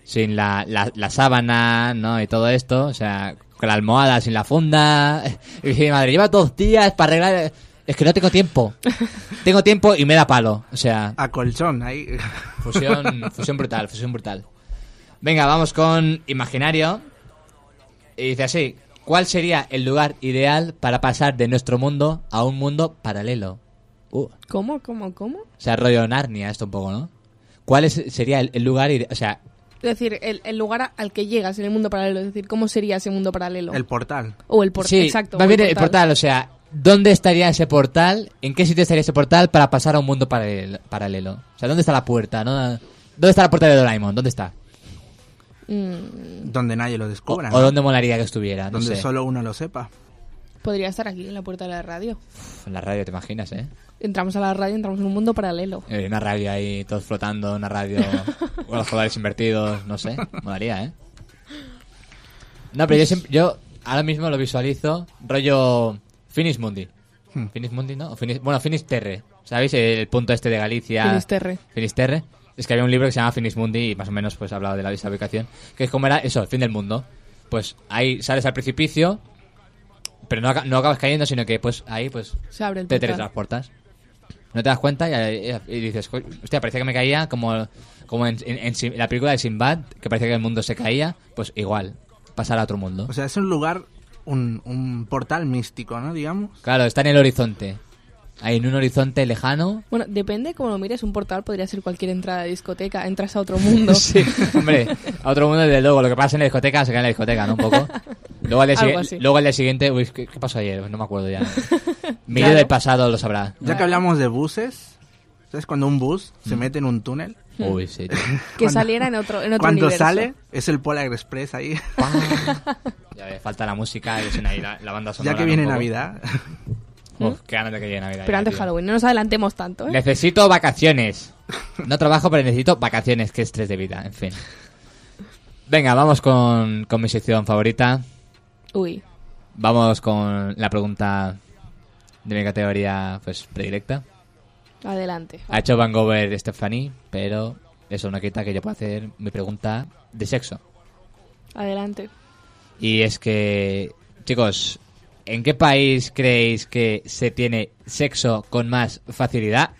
sin la, la, la sábana, ¿no? Y todo esto, o sea, con la almohada sin la funda. Y mi madre, lleva dos días para arreglar... Es que no tengo tiempo. Tengo tiempo y me da palo. O sea, A colchón, ahí. Fusión, fusión brutal, fusión brutal. Venga, vamos con Imaginario. Y dice así, ¿cuál sería el lugar ideal para pasar de nuestro mundo a un mundo paralelo? Uh, o ¿Cómo, cómo, cómo? sea, rollo Narnia esto un poco, ¿no? ¿Cuál es- sería el, el lugar ideal? O sea, Es decir, el, el lugar al que llegas en el mundo paralelo. Es decir, ¿cómo sería ese mundo paralelo? El portal. o el portal. sí, exacto. va o bien el portal, o sea, ¿dónde estaría ese portal? ¿En qué sitio estaría ese portal para pasar a un mundo paralelo? O sea, ¿dónde está la puerta? no? ¿Dónde está la puerta de Doraemon? ¿Dónde está? Mm, Donde nadie lo O, descubra. o ¿no? dónde molaría que estuviera? No Donde sé. solo uno lo sepa. podría estar aquí, en la puerta de la radio. En la radio, ¿te imaginas, eh? Entramos a la radio, entramos en un mundo paralelo. Eh, Una radio ahí, todos flotando, una radio con los colores invertidos, no sé, molaría, ¿eh? No, pero yo siempre, yo ahora mismo lo visualizo rollo Finis Mundi. Hmm. Finis Mundi, ¿no? Bueno, Finisterre, ¿sabéis? El punto este de Galicia. Finisterre. Finisterre. Es que había un libro que se llama Finis Mundi y más o menos pues hablaba de la ubicación. Que es como era eso, el fin del mundo. Pues ahí sales al precipicio, pero no, aca- no acabas cayendo, sino que pues ahí pues Se abre el te portal. teletransportas. No te das cuenta y, y dices, "Coño, hostia, parecía que me caía como, como en, en- en la película de Sinbad, que parecía que el mundo se caía, pues igual, pasar a otro mundo. O sea, es un lugar, un, un portal místico, ¿no? Digamos. Claro, está en el horizonte. Ahí en un horizonte lejano. Bueno, depende cómo lo mires. Un portal podría ser cualquier entrada de discoteca. Entras a otro mundo. Sí, hombre, a otro mundo desde luego. Lo que pasa en la discoteca se queda en la discoteca, ¿no? Un poco. Luego al día, luego al día siguiente, uy, ¿qué, qué pasó ayer? No me acuerdo ya. Mi yo del pasado lo sabrá. Ya que hablamos de buses, ¿sabes cuando un bus se mete en un túnel? Uy, sí. tío. que saliera en otro, en otro Cuando universo. sale, es el Polar Express ahí. Ya ves, falta la música y suena ahí la, la banda sonora. ya que viene. Navidad. Uf, qué ganas de que llegue Navidad. Pero ya, antes tío. Halloween. No nos adelantemos tanto, ¿eh? Necesito vacaciones. No trabajo, pero necesito vacaciones. Qué estrés de vida, en fin. Venga, vamos con, con mi sección favorita. Uy. Vamos con la pregunta de mi categoría pues predilecta. Adelante. Ha hecho Van Gogh Stephanie, pero eso no quita que yo pueda hacer mi pregunta de sexo. Adelante. Y es que, chicos, ¿en qué país creéis que se tiene sexo con más facilidad?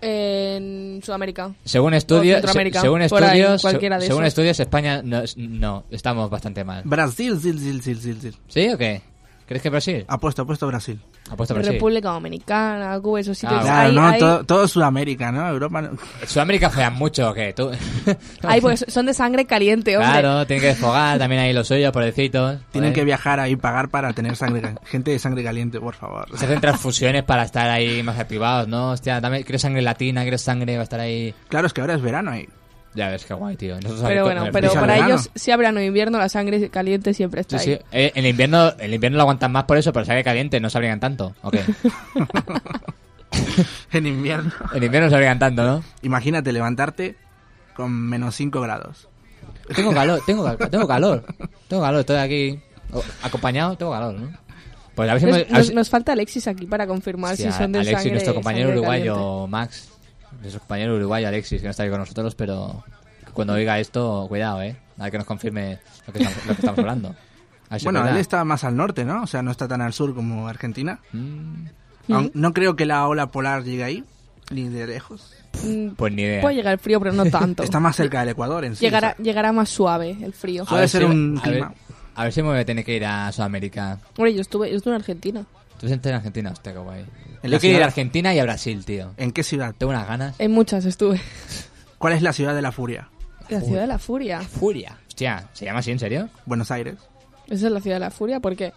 En Sudamérica. Según estudios, se- según ahí, estudios, cualquiera de según estudios España no, no, estamos bastante mal. Brasil, zil, zil, zil. ¿Sí o qué? ¿Crees que Brasil? Apuesto, apuesto Brasil. Apuesto Brasil. República Dominicana, Cuba, esos sitios. Ah, Claro, Ahí- no, todo, todo Sudamérica, ¿no? Europa no. Sudamérica fean mucho o qué? ¿Tú? ahí, pues son de sangre caliente, hombre. Claro, tienen que desfogar también ahí los suyos, pobrecitos. Tienen que viajar ahí, pagar para tener sangre, gente de sangre caliente, por favor. Se hacen transfusiones para estar ahí más activados, ¿no? Hostia, dame, quiero sangre latina, quiero sangre, va a estar ahí. Claro, es que ahora es verano ahí. Ya ves, qué guay, tío. Nosotros Pero bueno, el pero para verano. ellos, sea verano o invierno, la sangre caliente siempre está Sí, ahí. sí. Eh, en el invierno, en el invierno lo aguantan más por eso, pero sangre caliente no se abrigan tanto. ¿O qué? En invierno. En invierno se abrigan tanto, ¿no? Imagínate levantarte con menos 5 grados. Tengo calor, tengo, cal- tengo calor. Tengo calor, estoy aquí oh, acompañado, tengo calor, ¿no? Pues a ver si... Nos, hemos- a ver nos- si- nos falta Alexis aquí para confirmar si son de Alexis, sangre nuestro compañero uruguayo, caliente. Max. Nuestro compañero uruguayo, Alexis, que no está aquí con nosotros, pero cuando oiga esto, cuidado, ¿eh? A ver que nos confirme lo que estamos, lo que estamos hablando. Ver Bueno, él está más al norte, ¿no? O sea, no está tan al sur como Argentina. Mm, Aun- No creo que la ola polar llegue ahí, ni de lejos. Mm, Pues ni idea. Puede llegar el frío, pero no tanto. Está más cerca del Ecuador en sí. llegará, o sea, llegará más suave el frío. A Puede ver ser si- un a ver- clima. A ver si me voy a tener que ir a Sudamérica. Hombre, yo estuve, yo estuve en Argentina. Tú estás en Argentina, hostia, qué guay. En Yo quiero ir a Argentina y a Brasil, tío. ¿En qué ciudad? Tengo unas ganas. En muchas estuve. ¿Cuál es la ciudad de la furia? La ciudad de la furia. Furia. Hostia, ¿se llama así, en serio? Buenos Aires. ¿Esa es la ciudad de la furia? ¿Por qué?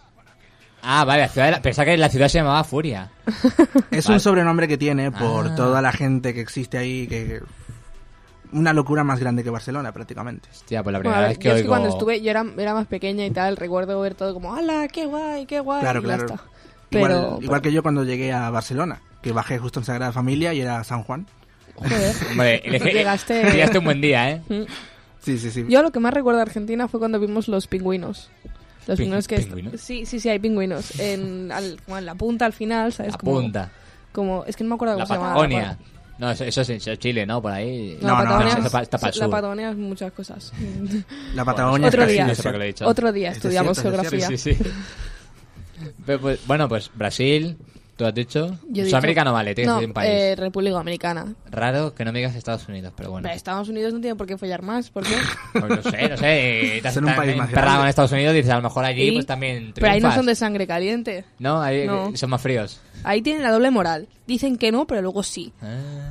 Ah, vale, la ciudad de la... pensaba que la ciudad se llamaba Furia. Es Vale. un sobrenombre que tiene por Ah. toda la gente que existe ahí, que una locura más grande que Barcelona prácticamente. Hostia, pues la Bueno, primera a ver, vez que yo es que oigo... cuando estuve, yo era, era más pequeña y tal, recuerdo ver todo como, ¡hala, qué guay, qué guay! Claro, y ya claro. está. Igual, Pero, igual que yo cuando llegué a Barcelona, que bajé justo en Sagrada Familia y era San Juan. joder. Hombre, elegí- Llegaste- Llegaste un buen día, ¿eh? Sí, sí, sí. Yo lo que más recuerdo de Argentina fue cuando vimos los pingüinos. Los Pin- pingüinos que... ¿pingüinos? Sí, sí, sí, hay pingüinos. En, al- como en la punta, al final, ¿sabes? La Como- punta. Como, es que no me acuerdo La cómo se llama. Patagonia. No, eso, eso es es Chile, ¿no? Por ahí. No, No, la no, Patagonia, no, es- pa'l la. Patagonia es muchas cosas. La Patagonia Otro es casi día. No sé por qué lo he dicho. Otro día Es estudiamos es geografía. Sí, sí, pues, bueno, pues Brasil, tú has dicho. Yo Sudamérica no vale, tiene que no, ser un país. eh, República Dominicana. Raro que no me digas Estados Unidos, pero bueno. Hombre, Estados Unidos no tiene por qué follar más, ¿por qué? Pues no sé, no sé. Te has un país más en Estados Unidos y dices, a lo mejor allí Sí, pues también Pero ahí no triunfas. son de sangre caliente. No, ahí No. son más fríos. Ahí tienen la doble moral. Dicen que no, pero luego sí. Ah.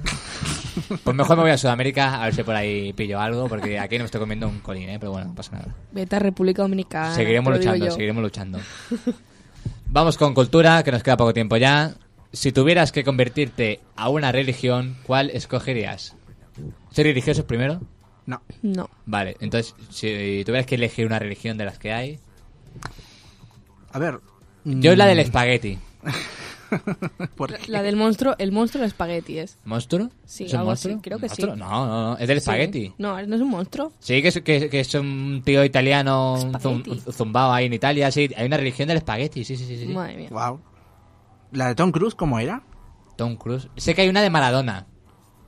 Pues mejor me voy a Sudamérica a ver si por ahí pillo algo, porque aquí no me estoy comiendo un colín, ¿eh? Pero bueno, no pasa nada. Vete a República Dominicana. seguiremos luchando, seguiremos luchando. Vamos con cultura, que nos queda poco tiempo ya. Si tuvieras que convertirte a una religión, ¿cuál escogerías? ¿Ser religioso primero? No. No. Vale, entonces, si tuvieras que elegir una religión de las que hay... A ver. Yo la del mm, espagueti. ¿por La, del monstruo, el monstruo del espagueti es. ¿Monstruo? Sí, ¿Es un algo monstruo? así, creo que sí. No, no, no, es del espagueti. Sí. No, no es un monstruo. Sí, que es, que, que es un tío italiano zum- zumbao ahí en Italia, sí. Hay una religión del espagueti, sí, sí, sí. sí. Madre mía. Wow. ¿La de Tom Cruise cómo era? Tom Cruise. Sé que hay una de Maradona.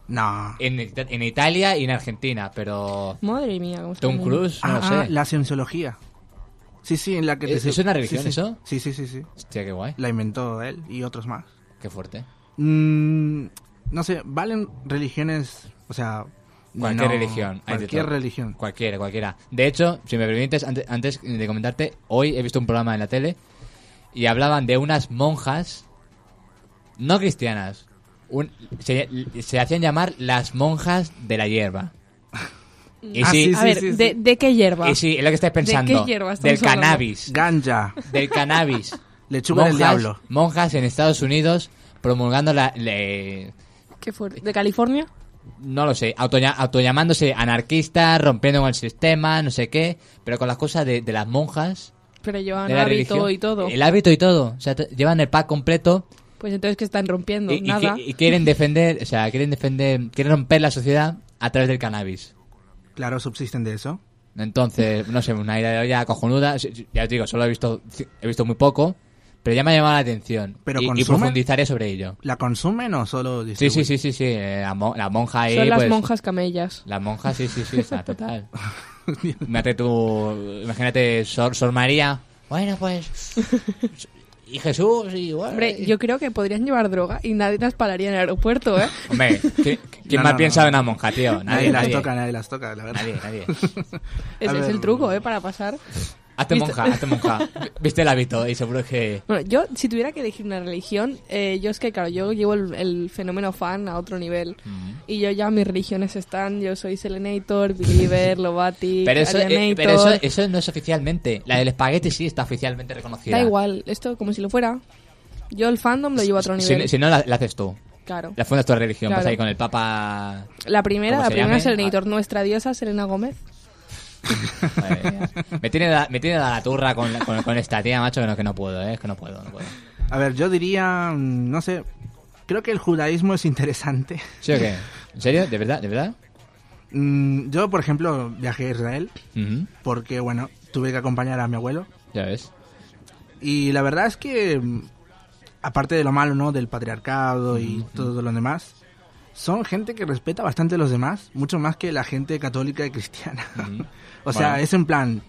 No. En, en Italia y en Argentina, pero... Madre mía, cómo está Tom. Cruise, no ah, lo sé. ah, la cienciología. Sí, sí, en la que... te- ¿Es- es una religión sí, sí. eso? Sí, sí, sí, sí. Hostia, qué guay. La inventó él y otros más. Qué fuerte. Mm, no sé, ¿valen religiones? O sea... Cualquier no- religión. Cualquier religión. Cualquiera, cualquiera. De hecho, si me permites, antes, antes de comentarte, hoy he visto un programa en la tele y hablaban de unas monjas no cristianas. Un- se, se hacían llamar las monjas de la hierba. Y Ah, sí, sí, A ver, sí, ¿de, sí. de qué hierba? y sí, es lo que estáis pensando. qué hierba del estamos hablando? cannabis. Ganja. Del cannabis. Lechuga del monjas, diablo. monjas en Estados Unidos promulgando la... le- ¿Qué fuerte? ¿De California? no lo sé, autollamándose anarquistas, rompiendo con el sistema, no sé qué, pero con las cosas de, de las monjas, Pero llevan de la hábito religión. y todo. El hábito y todo. O sea, llevan el pack completo Pues entonces, ¿qué están rompiendo? y, y Nada. que- y quieren defender, o sea, quieren defender, quieren romper la sociedad a través del cannabis. Claro, subsisten de eso. Entonces, no sé, una idea de olla cojonuda. Ya os digo, solo he visto, he visto muy poco, pero ya me ha llamado la atención. ¿Pero y, y profundizaré sobre ello. ¿La consumen o solo Sí, sí, sí, sí, sí. eh, La, mo- la monja ahí. Son las pues, monjas camellas. La monja, sí, sí, sí, está total. Imagínate tú, imagínate Sor, Sor María. Bueno, pues. Y Jesús, y bueno. Hombre, yo creo que podrían llevar droga y nadie las pararía en el aeropuerto, ¿eh? Hombre, ¿qui- ¿quién No, más no, piensa no. en una monja, tío? Nadie, Nadie, las nadie. toca, nadie las toca, la verdad. Nadie, nadie. Ese es el truco, ¿eh? Para pasar. Hazte monja, hazte monja. Viste el hábito y seguro que. Bueno, yo, si tuviera que elegir una religión, eh, yo es que, claro, yo llevo el, el fenómeno fan a otro nivel. Mm. Y yo ya mis religiones están, yo soy Selenator, Believer, Lobatic, Pero eso, eh, pero eso, eso no es oficialmente. La del espagueti sí está oficialmente reconocida. Da igual, esto como si lo fuera. Yo el fandom lo llevo a otro Si, nivel. si no, la, la haces tú. Claro. La fundas tu religión. Claro. Pues ahí con el Papa. La primera, ¿Cómo la primera llame? Selenator, nuestra diosa Selena Gómez. Me tiene da- me tiene da la turra con, con, con esta tía, macho, que no, que no puedo, ¿eh? Que no puedo, no puedo. A ver, yo diría, mm, no sé, creo que el judaísmo es interesante. ¿Sí o qué? ¿En serio? ¿De verdad? ¿De verdad? Mm, Yo, por ejemplo, viajé a Israel porque, bueno, tuve que acompañar a mi abuelo. Ya ves. Y la verdad es que, mm, aparte de lo malo, ¿no? Del patriarcado y todo lo demás, son gente que respeta bastante a los demás, mucho más que la gente católica y cristiana. o sea, es en plan,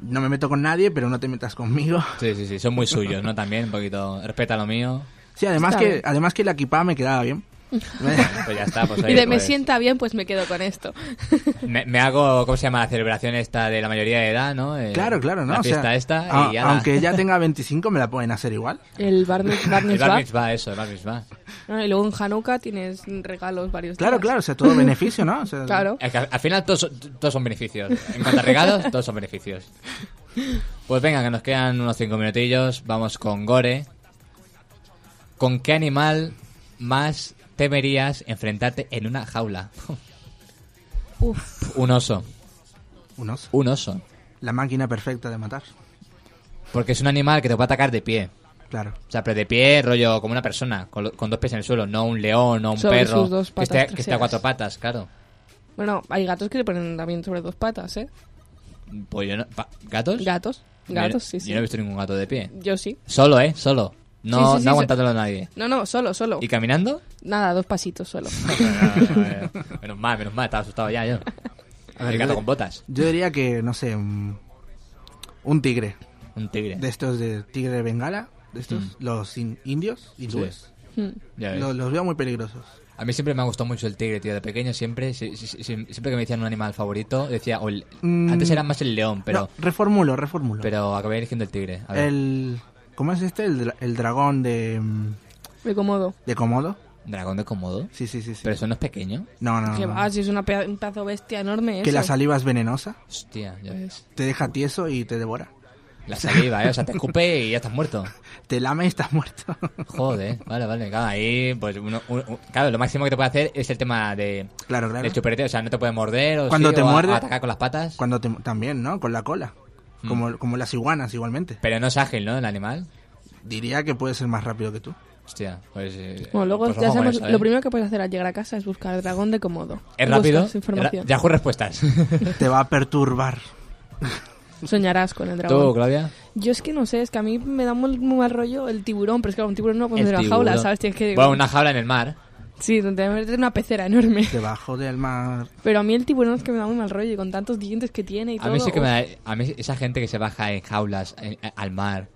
no me meto con nadie, pero no te metas conmigo. Sí, sí, sí, son muy suyos, ¿no? También, un poquito, respeta lo mío. Sí, además Está que, bien. además que la equipa me quedaba bien. Pues ya está, pues Y de me pues, sienta bien, pues me quedo con esto. me, me hago, ¿cómo se llama? La celebración esta de la mayoría de edad, ¿no? Eh, Claro, claro, ¿no? La O sea, fiesta esta a- y ya la- aunque ella tenga 25, me la pueden hacer igual. El bar, bar El bar mitzvah, eso, el bar mitzvah. Ah, Y luego en Hanukkah tienes regalos varios Claro, días. claro, o sea, todo beneficio, ¿no? O sea, Claro. Es que al, al final todos, son- todos son beneficios. En cuanto a regalos, todos son beneficios. Pues venga, que nos quedan unos cinco minutillos. Vamos con Gore. ¿Con qué animal más temerías enfrentarte en una jaula? Uf, Un oso. Un oso. Un oso. La máquina perfecta de matar. Porque es un animal que te puede atacar de pie. Claro. O sea, pero de pie, rollo como una persona, con, dos pies en el suelo, no un león o un Sobre perro sus dos que, patas esté, que esté a cuatro patas, claro. bueno, hay gatos que le ponen también sobre dos patas, ¿eh? Pues yo no- ¿Gatos? Gatos, gatos, Yo- sí, sí. Yo no he visto ningún gato de pie. Yo sí. Solo, ¿eh? Solo. No, Sí, sí, sí, no sí. aguantándolo a nadie. No, no, solo, solo. ¿Y caminando? Nada, dos pasitos solo. menos mal, menos mal, estaba asustado ya yo. A ver, El gato yo- con botas. Yo diría que, no sé, un, un tigre. Un tigre. De estos de tigre de Bengala. De estos, Mm. los in- indios, hindúes. Ves. Los, los veo muy peligrosos. A mí siempre me ha gustado mucho el tigre, tío. De pequeño siempre, si- si- si- siempre que me decían un animal favorito, decía, o el- Mm. antes era más el león, pero, No, reformulo, reformulo. pero acabé eligiendo el tigre. A ver. el... ¿Cómo es este? El, dra- el dragón de... mm, De cómodo. de Komodo. Dragón de Komodo. Sí, sí, sí. sí. Pero eso no es pequeño. No, no, Que no. va, si es una peda- un pedazo bestia enorme Que eso. la saliva es venenosa. Hostia, ya ves. Te deja tieso y te devora. La saliva, ¿eh? O sea, te escupe y ya estás muerto. Te lame y estás muerto. Joder, vale, vale. Claro, ahí, pues, uno, un- un- claro, lo máximo que te puede hacer es el tema de, claro, claro. del chuperete. O sea, no te puede morder o, Cuando sí, te o a- muerde- o atacar con las patas. Cuando te... También, ¿no? Con la cola. Mm. Como, como las iguanas, igualmente. Pero no es ágil, ¿no? El animal. Diría que puede ser más rápido que tú. Hostia, pues. eh, Bueno, luego pues ya sabemos, eso, ¿eh? lo primero que puedes hacer al llegar a casa es buscar el dragón de cómodo. Es rápido. Información. Yahoo respuestas. Te va a perturbar. Soñarás con el ¿Tú, dragón. Claudia? Yo es que no sé, es que a mí me da muy, muy mal rollo el tiburón, pero es que claro, un tiburón no meter en una jaula. ¿sabes? Tienes que... Bueno, una jaula en el mar. Sí, donde te metes en una pecera enorme. Debajo del mar. Pero a mí el tiburón es que me da muy mal rollo y con tantos dientes que tiene y A todo. mí sí que me da. A mí esa gente que se baja en jaulas en- al mar.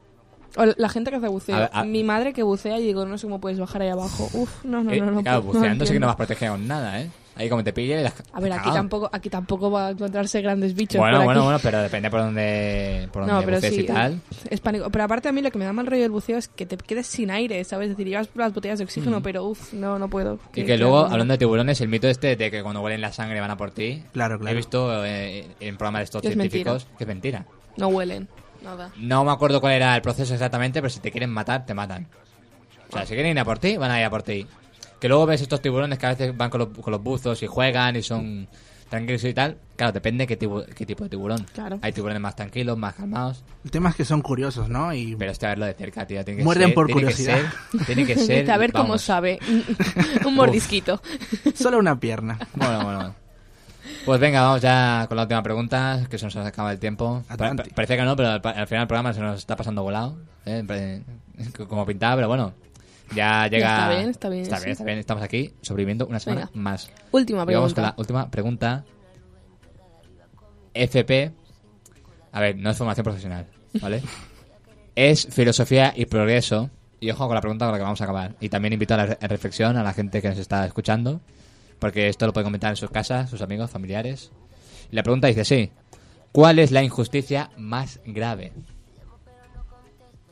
O la gente que hace buceo. A ver, a- Mi madre que bucea y digo, no sé cómo puedes bajar ahí abajo. Uf, no, no, Eh, no, no. claro, puedo, buceando sí que no entiendo. vas protegido con nada, ¿eh? Ahí como te pille. las- A ver, aquí cagao. tampoco, aquí tampoco va a encontrarse grandes bichos. Bueno, por bueno, aquí. bueno, pero depende por dónde, por No, dónde pero bucees sí, y tal. es pánico. Pero aparte a mí lo que me da mal rollo del buceo es que te quedes sin aire, ¿sabes? Es decir, llevas las botellas de oxígeno, pero uff, no, no puedo. Y que luego, hablando de tiburones, el mito este de que cuando huelen la sangre van a por ti. Claro, He claro. visto eh, en programas de estos es científicos que es mentira. No huelen, nada. No me acuerdo cuál era el proceso exactamente, pero si te quieren matar, te matan. O sea, si quieren ir a por ti, van a ir a por ti. Que luego ves estos tiburones que a veces van con los, con los buzos y juegan y son tranquilos y tal. Claro, depende qué, tibu- qué tipo de tiburón. Claro. Hay tiburones más tranquilos, más calmados. El tema es que son curiosos, ¿no? Y Pero este a verlo de cerca, tío. Tiene que Muerden ser- por tiene que curiosidad. ser- tiene que ser. a ver cómo sabe. Un mordisquito. solo una pierna. Bueno, bueno. Pues venga, vamos ya con la última pregunta, que se nos acaba el tiempo. Pa- Adelante. pa- parece que no, pero al, final del programa se nos está pasando volado. ¿eh? Como pintaba, pero bueno. Ya llega. está bien, está bien, Está sí. bien, está bien. Estamos aquí sobreviviendo una semana Venga. más. Última Y vamos con pregunta. la última pregunta. FP. A ver, no es formación profesional, ¿vale? es filosofía y progreso. Y ojo con la pregunta con la que vamos a acabar. Y también invito a la re- reflexión a la gente que nos está escuchando. Porque esto lo puede comentar en sus casas, sus amigos, familiares. Y la pregunta dice sí. ¿Cuál es la injusticia más grave?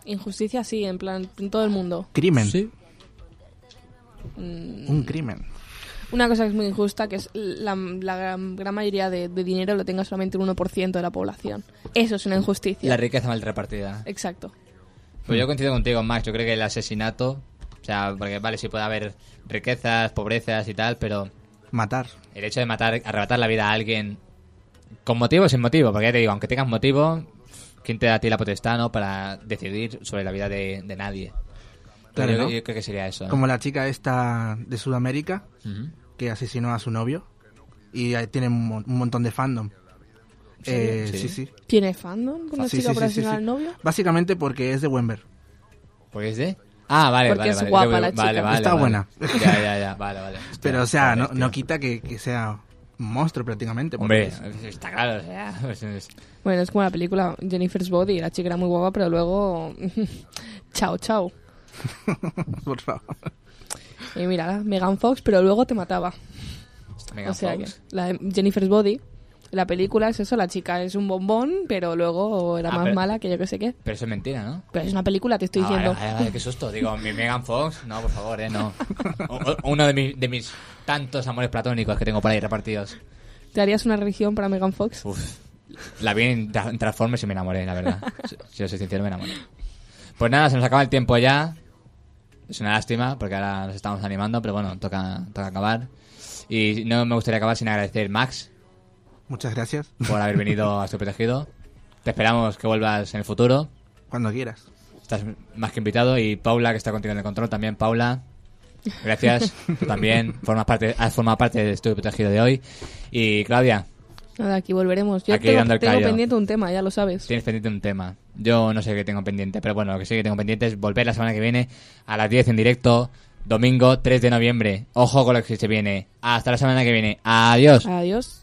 Injusticia sí, en plan, en todo el mundo. Crimen. Sí. Un crimen. Una cosa que es muy injusta, que es la, la gran, gran mayoría de, de dinero lo tenga solamente un 1% de la población. Eso es una injusticia. La riqueza mal repartida. Exacto. Pues yo coincido contigo, Max. Yo creo que el asesinato. O sea, porque vale, sí puede haber riquezas, pobrezas y tal, pero Matar. el hecho de matar, arrebatar la vida a alguien con motivo o sin motivo, porque ya te digo, aunque tengas motivo, ¿quién te da a ti la potestad, no? Para decidir sobre la vida de, de nadie. Claro, yo, ¿no? yo creo que sería eso. Como la chica esta de Sudamérica que asesinó a su novio y tiene un, mon- un montón de fandom. Eh, Sí. sí, sí. ¿Tiene fandom con una Sí, chica sí, para sí, sí, asignar sí. al novio? Básicamente porque es de Wember. Pues de. Ah, vale, Porque vale. es vale. guapa Yo- la vale, chica. vale, Está vale. buena. Ya, ya, ya. Vale, vale. Pero, o sea, no, quita que, que sea monstruo prácticamente. porque Hombre, es- está claro, o sea. es- es- Bueno, es como la película Jennifer's Body. La chica era muy guapa, pero luego... chao, chao. por favor. Y mira, Megan Fox, pero luego te mataba. Megan o sea Fox. que la de Jennifer's Body, la película es eso, la chica es un bombón, pero luego era Ah, más pero- mala que yo que sé qué. Pero eso es mentira, ¿no? Pero es una película, te estoy Ah, diciendo. Vale, vale, vale, qué susto. Digo, mi Megan Fox, no, por favor, eh, no. O- Uno de, mi- de mis tantos amores platónicos que tengo por ahí repartidos. ¿Te harías una religión para Megan Fox? Uf. La vi en, Tra- en Transformers y me enamoré, la verdad. Si, si os soy sincero, me enamoré. Pues nada, se nos acaba el tiempo ya. Es una lástima porque ahora nos estamos animando, pero bueno, toca, toca acabar. Y no me gustaría acabar sin agradecer Max Muchas gracias. por haber venido a Estoy Protegido. Te esperamos que vuelvas en el futuro. Cuando quieras. Estás más que invitado. Y Paula, que está contigo en el control también. Paula, gracias. Tú también formas parte, has formado parte del Estudio Protegido de hoy. Y Claudia, Nada, aquí volveremos. Yo Aquí tengo, dando el tengo pendiente un tema, ya lo sabes. tienes pendiente un tema. Yo no sé qué tengo pendiente, pero bueno, lo que sí que tengo pendiente es volver la semana que viene a las 10 en directo. Domingo 3 de noviembre. Ojo con lo que se viene. Hasta la semana que viene. Adiós. Adiós.